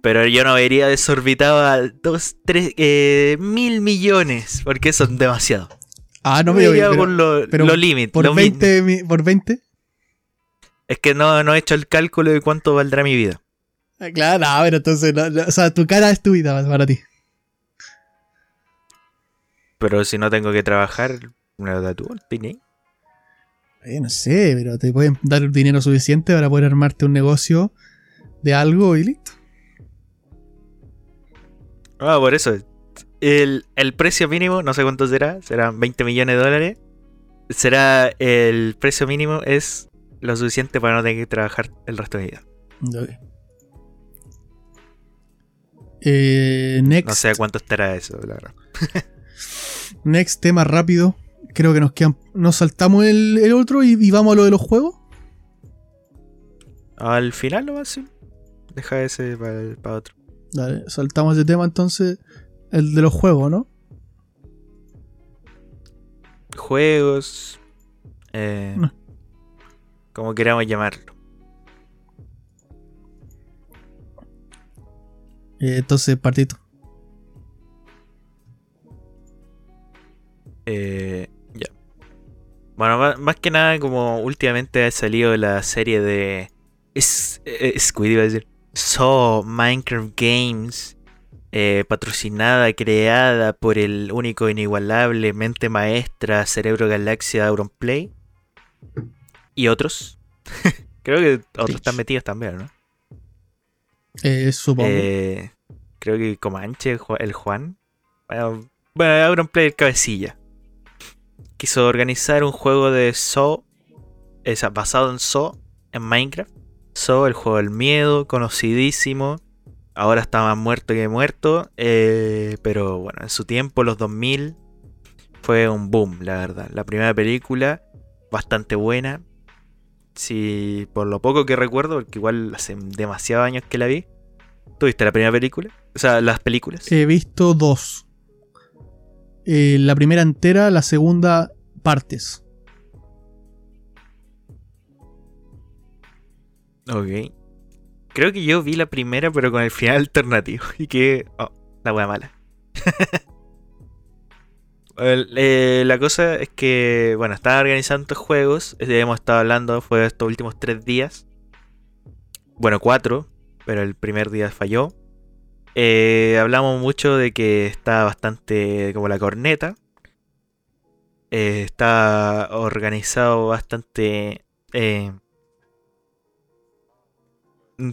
Speaker 3: Pero yo no me iría desorbitado a dos, tres, eh, mil millones, porque es demasiado.
Speaker 2: Ah, no
Speaker 3: me
Speaker 2: me
Speaker 3: iría
Speaker 2: pero
Speaker 3: por lo,
Speaker 2: pero
Speaker 3: lo
Speaker 2: por
Speaker 3: lo mi-
Speaker 2: 20, mi- por 20.
Speaker 3: Es que no, no he hecho el cálculo de cuánto valdrá mi vida.
Speaker 2: Ah, Claro, no, pero entonces, no, no, o sea, tu cara es tu vida para ti.
Speaker 3: Pero si no tengo que trabajar, me lo tatúo.
Speaker 2: Eh, no sé, pero te pueden dar dinero suficiente para poder armarte un negocio de algo y listo.
Speaker 3: Ah, por eso. El, el precio mínimo, no sé cuánto será, serán 20 millones de dólares. Será el precio mínimo es lo suficiente para no tener que trabajar el resto de mi vida.
Speaker 2: Ok. Eh, next,
Speaker 3: No sé cuánto estará eso, la verdad.
Speaker 2: next tema rápido. Creo que nos quedan. Nos saltamos el, el otro y, y vamos a lo de los juegos.
Speaker 3: Al final lo hacer. Deja ese para, otro.
Speaker 2: Dale, saltamos ese tema entonces. El de los juegos, ¿no?
Speaker 3: Juegos. eh,
Speaker 2: No.
Speaker 3: Como queramos llamarlo.
Speaker 2: Eh, entonces, partito.
Speaker 3: Eh, ya. Bueno, más, que nada, como últimamente ha salido la serie de. Es, eh, Squid, iba a decir. So Minecraft Games. eh, patrocinada, creada por el único inigualable mente maestra Cerebro Galaxia Auronplay. Y otros. Creo que otros están metidos también, ¿no?
Speaker 2: Eh, supongo.
Speaker 3: Eh, creo que Comanche, el Juan. Bueno, bueno, Auronplay el cabecilla. Quiso organizar un juego de Saw. esa- basado en Saw en Minecraft. Saw, el juego del miedo, conocidísimo. Ahora está más muerto que muerto. eh, pero bueno, en su tiempo, los 2000, fue un boom, la verdad. La primera película, bastante buena. Si por lo poco que recuerdo, porque igual hace demasiados años que la vi. ¿Tuviste la primera película? O sea, las películas.
Speaker 2: He visto dos. Eh, la primera entera, la segunda partes.
Speaker 3: Ok. Creo que yo vi la primera, pero con el final alternativo. Y que. Oh, la wea mala. Eh, la cosa es que, bueno, estaba organizando juegos. eh, Hemos estado hablando, fue estos últimos tres días. Bueno, cuatro, pero el primer día falló. Eh, hablamos mucho de que está bastante como la corneta. Eh, está organizado bastante.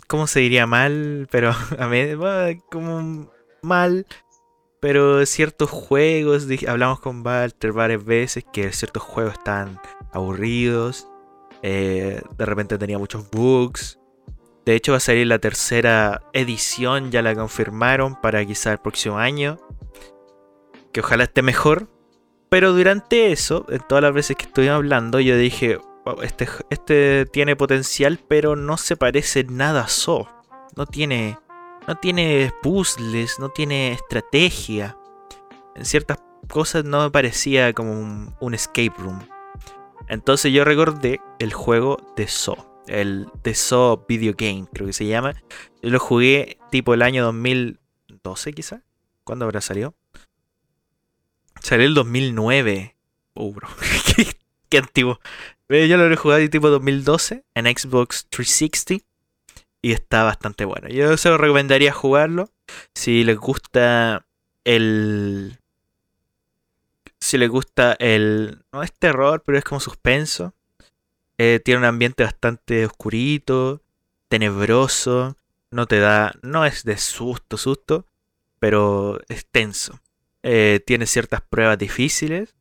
Speaker 3: ¿Cómo se diría mal? Pero a mí, como mal. Pero ciertos juegos, hablamos con Walter varias veces que ciertos juegos están aburridos. eh, de repente tenía muchos bugs. De hecho va a salir la tercera edición, ya la confirmaron para quizá el próximo año. Que ojalá esté mejor. pero durante eso, en todas las veces que estuvimos hablando, yo dije, "Wow, este, este tiene potencial, pero no se parece nada a So. No tiene, no tiene puzzles, no tiene estrategia. En ciertas cosas no me parecía como un, escape room. Entonces yo recordé el juego de So. El de So Video Game, creo que se llama. Yo lo jugué tipo el año 2012 quizá. ¿Cuándo habrá salido? Salió el 2009. Oh, bro. qué, qué antiguo. Eh, Yo lo he jugado tipo 2012 en Xbox 360. Y está bastante bueno. Yo se lo recomendaría jugarlo. Si les gusta el... Si les gusta el... No es terror, pero es como suspenso. Eh, tiene un ambiente bastante oscurito, tenebroso. No te da... No es de susto, susto. Pero es tenso. Eh, tiene ciertas pruebas difíciles.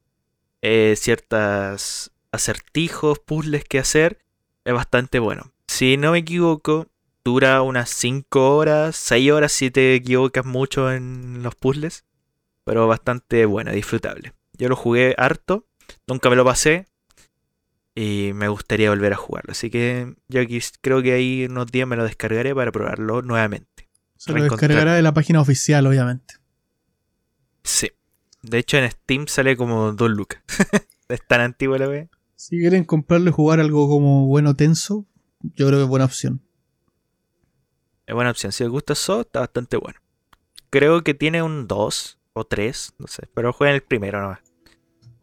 Speaker 3: eh, ciertas acertijos, puzzles que hacer. Es bastante bueno. Si no me equivoco, dura unas 5 horas, 6 horas si te equivocas mucho en los puzzles. Pero bastante bueno, disfrutable. Yo lo jugué harto, nunca me lo pasé. Y me gustaría volver a jugarlo. Así que yo aquí creo que ahí unos días me lo descargaré para probarlo nuevamente.
Speaker 2: Se lo descargará de la página oficial, obviamente.
Speaker 3: Sí. De hecho en Steam sale como 2 lucas. es tan antigua la wea.
Speaker 2: Si quieren comprarlo y jugar algo como bueno tenso, yo creo que es buena opción.
Speaker 3: Es buena opción. Si les gusta eso, está bastante bueno. Creo que tiene un 2 o 3, no sé. Pero jueguen el primero nomás.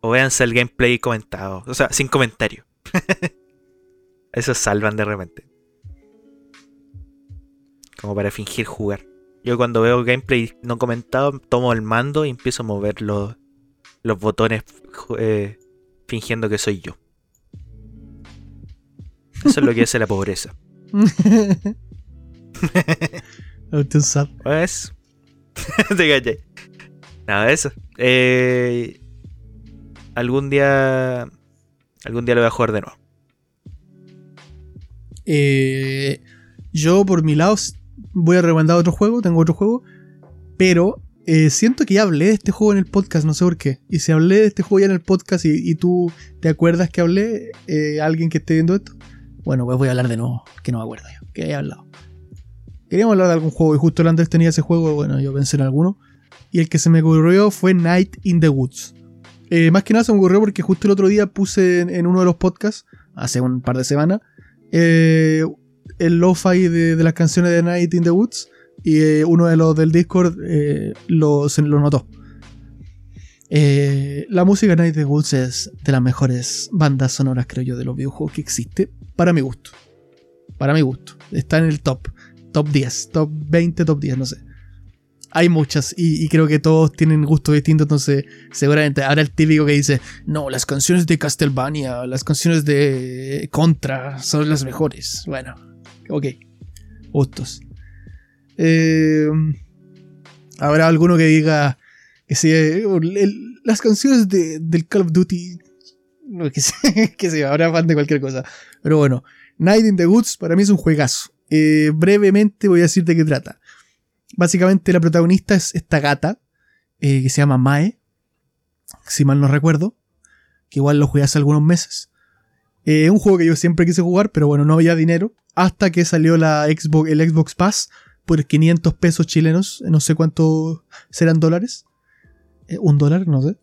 Speaker 3: O véanse el gameplay comentado. O sea, sin comentario. Eso salvan de repente. Como para fingir jugar. Yo cuando veo gameplay no comentado, tomo el mando y empiezo a mover los, los botones eh, fingiendo que soy yo. Eso es lo que hace la pobreza. Pues. Te caché. Nada, eso. Eh, algún día. Algún día lo voy a jugar de nuevo.
Speaker 2: Eh, yo, por mi lado, voy a recomendar otro juego. Tengo otro juego. Pero eh, siento que ya hablé de este juego en el podcast, no sé por qué. Y si hablé de este juego ya en el podcast y, y tú te acuerdas que hablé, alguien que esté viendo esto, bueno, pues voy a hablar de nuevo, que no me acuerdo yo, que haya hablado. Queríamos hablar de algún juego y justo el Andrés tenía ese juego, bueno, yo pensé en alguno. Y el que se me ocurrió fue Night in the Woods. Eh, más que nada se me ocurrió porque justo el otro día puse en, uno de los podcasts, hace un par de semanas, eh, el lo-fi de, las canciones de Night in the Woods y eh, uno de los del Discord lo, se lo notó. La música Night in the Woods es de las mejores bandas sonoras, creo yo, de los videojuegos que existe, para mi gusto. Para mi gusto. Está en el top. Top 10, top 20, top 10, no sé. Hay muchas y, y creo que todos tienen gustos distintos, entonces seguramente habrá el típico que dice, no, las canciones de Castlevania, las canciones de Contra son las mejores. Bueno, ok, gustos. Eh, habrá alguno que diga que si eh, el- las canciones de, del Call of Duty, no, sé, que habrá fan de cualquier cosa. Pero bueno, Night in the Woods para mí es un juegazo. Eh, brevemente voy a decir de qué trata. Básicamente la protagonista es esta gata eh, que se llama Mae, si mal no recuerdo, que igual lo jugué hace algunos meses. Eh, un juego que yo siempre quise jugar, pero bueno, no había dinero. Hasta que salió la Xbox, el Xbox Pass por 500 pesos chilenos, no sé cuánto serán dólares. Eh, un dólar, no sé.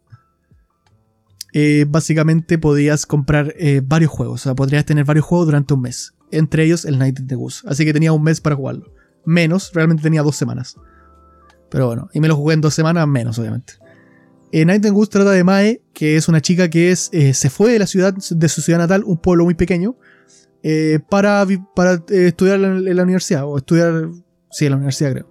Speaker 2: Eh, básicamente podías comprar eh, varios juegos, o sea, podrías tener varios juegos durante un mes. Entre ellos el Night the Goose. Así que tenía un mes para jugarlo. Menos, realmente tenía dos semanas. Pero bueno, y me lo jugué en dos semanas, menos, obviamente. Eh, Night in the Goose trata de Mae, que es una chica que es, eh, se fue de la ciudad, de su ciudad natal, un pueblo muy pequeño, eh, para, para eh, estudiar en, en la universidad, o estudiar, sí, en la universidad creo.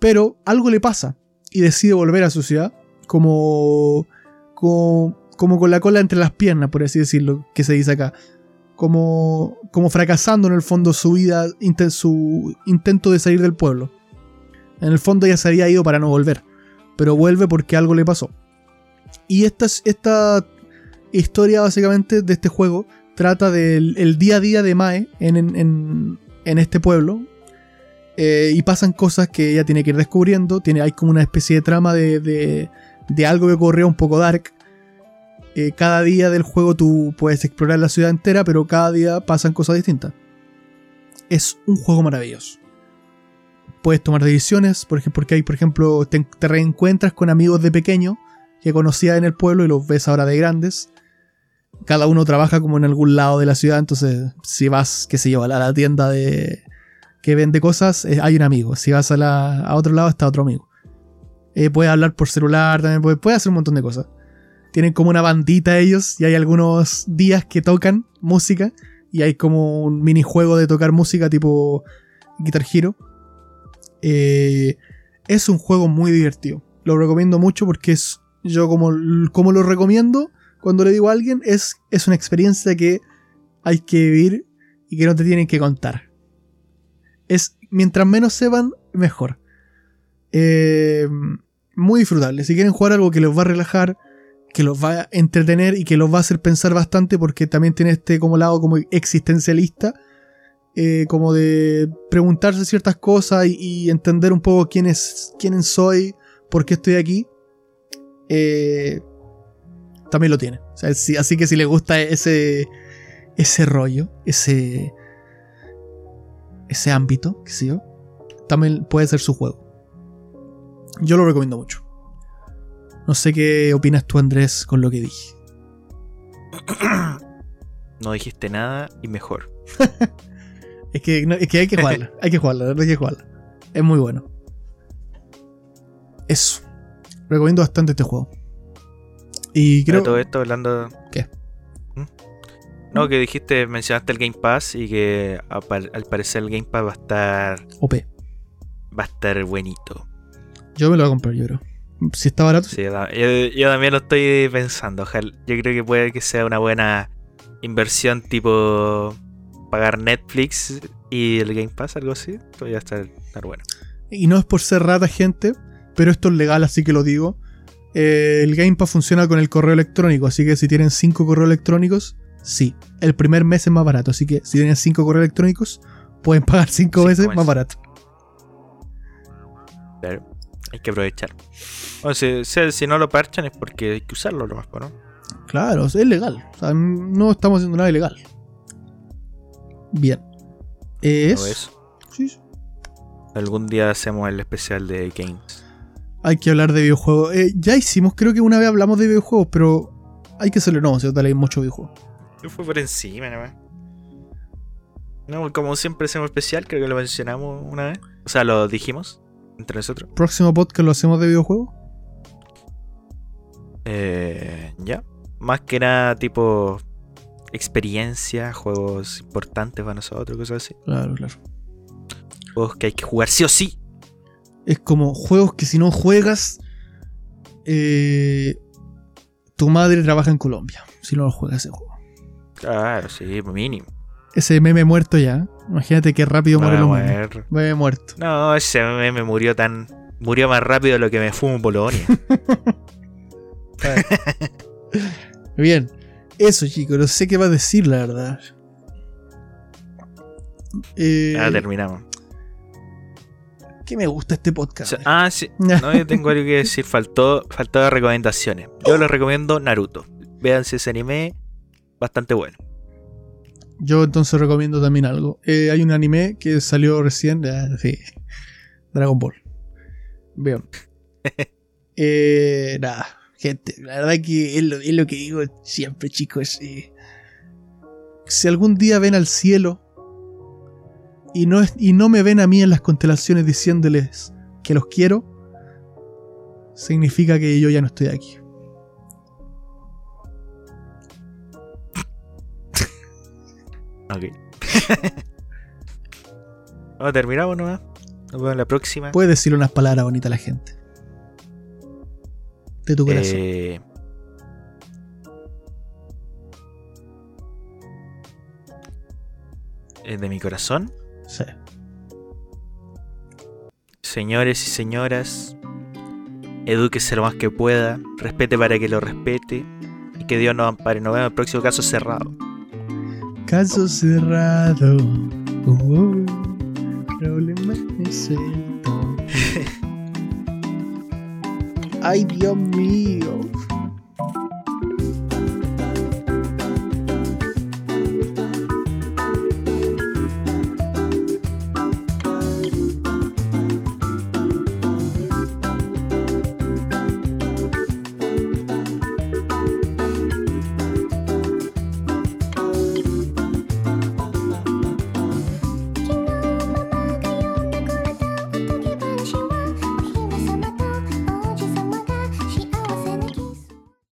Speaker 2: Pero algo le pasa y decide volver a su ciudad, como, como, como con la cola entre las piernas, por así decirlo, que se dice acá. Como, como fracasando en el fondo su vida, su intento de salir del pueblo. En el fondo ya se había ido para no volver, pero vuelve porque algo le pasó. Y esta, es- esta historia básicamente de este juego trata del el día a día de Mae en, en- en- en este pueblo. Eh, y pasan cosas que ella tiene que ir descubriendo. Tiene, hay como una especie de trama de, de, de algo que ocurrió un poco dark. Eh, cada día del juego tú puedes explorar la ciudad entera, pero cada día pasan cosas distintas. Es un juego maravilloso. Puedes tomar decisiones, por ejemplo, porque hay, por ejemplo, te, reencuentras con amigos de pequeño que conocías en el pueblo y los ves ahora de grandes. Cada uno trabaja como en algún lado de la ciudad, entonces si vas, qué sé yo, a la, tienda de que vende cosas, eh, hay un amigo. Si vas a, la- a otro lado, está otro amigo. Eh, puedes hablar por celular, también puedes hacer un montón de cosas. Tienen como una bandita ellos y hay algunos días que tocan música y hay como un minijuego de tocar música tipo Guitar Hero. Eh, es un juego muy divertido. Lo recomiendo mucho porque es yo como, como lo recomiendo cuando le digo a alguien es, es una experiencia que hay que vivir y que no te tienen que contar. Es mientras menos sepan, mejor. Eh, muy disfrutable. Si quieren jugar algo que los va a relajar, que los va a entretener y que los va a hacer pensar bastante, porque también tiene este como lado como existencialista, eh, como de preguntarse ciertas cosas y, entender un poco quién es, quién soy, por qué estoy aquí. eh, también lo tiene. Así que si les gusta ese, ese rollo, ese, ese ámbito, qué sé yo, también puede ser su juego. Yo lo recomiendo mucho. No sé qué opinas tú, Andrés, con lo que dije.
Speaker 3: No dijiste nada y mejor.
Speaker 2: Es que, no- es que hay que jugarla, hay que jugarla, hay que jugarla. Es muy bueno. Eso. Recomiendo bastante este juego. Y
Speaker 3: Creo...
Speaker 2: creo
Speaker 3: todo esto hablando.
Speaker 2: ¿Qué?
Speaker 3: ¿Mm? No, que dijiste, mencionaste el Game Pass y que al parecer el Game Pass va a estar.
Speaker 2: OP.
Speaker 3: Va a estar buenito.
Speaker 2: Yo me lo voy a comprar, yo creo. Si está barato,
Speaker 3: Sí, yo, ta- yo- yo también lo estoy pensando. Ojalá, yo creo que puede que sea una buena inversión tipo pagar Netflix y el Game Pass, algo así. Pues ya estar, estar bueno.
Speaker 2: Y no es por ser rata, gente, pero esto es legal, así que lo digo. Eh, el Game Pass funciona con el correo electrónico, así que si tienen 5 correos electrónicos, sí. El primer mes es más barato, así que si tienen 5 correos electrónicos, pueden pagar 5
Speaker 3: Cinco
Speaker 2: veces más barato.
Speaker 3: Claro, hay que aprovechar. O sea, si, si no lo parchan es porque hay que usarlo lo más, ¿no?
Speaker 2: Claro, es legal. O sea, no estamos haciendo nada ilegal. Bien.
Speaker 3: No
Speaker 2: eso. Sí, sí.
Speaker 3: Algún día hacemos el especial de games.
Speaker 2: Hay que hablar de videojuegos. Eh, ya hicimos, creo que una vez hablamos de videojuegos, pero hay que hacerlo. No, si dale mucho videojuegos.
Speaker 3: Yo fui por encima, nomás. No, como siempre hacemos especial, creo que lo mencionamos una vez. O sea, lo dijimos entre nosotros.
Speaker 2: Próximo podcast lo hacemos de videojuegos.
Speaker 3: Eh, ya. Más que nada, tipo experiencia, juegos importantes para nosotros, cosas así.
Speaker 2: Claro, claro.
Speaker 3: Juegos que hay que jugar sí o sí.
Speaker 2: Es como juegos que si no juegas, eh, tu madre trabaja en Colombia. Si no lo juegas ese juego.
Speaker 3: Claro, sí, mínimo.
Speaker 2: Ese meme muerto ya. Imagínate qué rápido muere los memes.
Speaker 3: morir.
Speaker 2: Meme muerto.
Speaker 3: No, ese meme murió tan. Murió más rápido de lo que me fumo Polonia.
Speaker 2: Bien. Eso, chicos. No sé qué va a decir, la verdad. Eh,
Speaker 3: Ya terminamos.
Speaker 2: que me gusta este
Speaker 3: O
Speaker 2: podcast.
Speaker 3: sea, ah, sí. No, yo tengo algo que decir. Faltó, faltó recomendaciones. Yo les recomiendo Naruto. Véanse ese anime. Bastante bueno.
Speaker 2: Yo entonces recomiendo también algo. Eh, hay un anime que salió recién. ah, sí. Dragon Ball. Bien. Eh, nada, gente. La verdad que es lo, es lo que digo siempre, chicos. eh, si algún día ven al cielo y no, es- y no me ven a mí en las constelaciones diciéndoles que los quiero, significa que yo ya no estoy aquí.
Speaker 3: Ok. Bueno, terminamos nomás. Nos vemos en la próxima.
Speaker 2: Puedes decirle unas palabras bonitas a la gente. De tu corazón.
Speaker 3: Eh, de mi corazón.
Speaker 2: Sí.
Speaker 3: Señores y señoras, edúquese lo más que pueda, respete para que lo respete y que Dios nos ampare. Nos vemos en el próximo caso cerrado.
Speaker 2: Caso cerrado. Uh, uh, problema exento. Ay, Dios mío.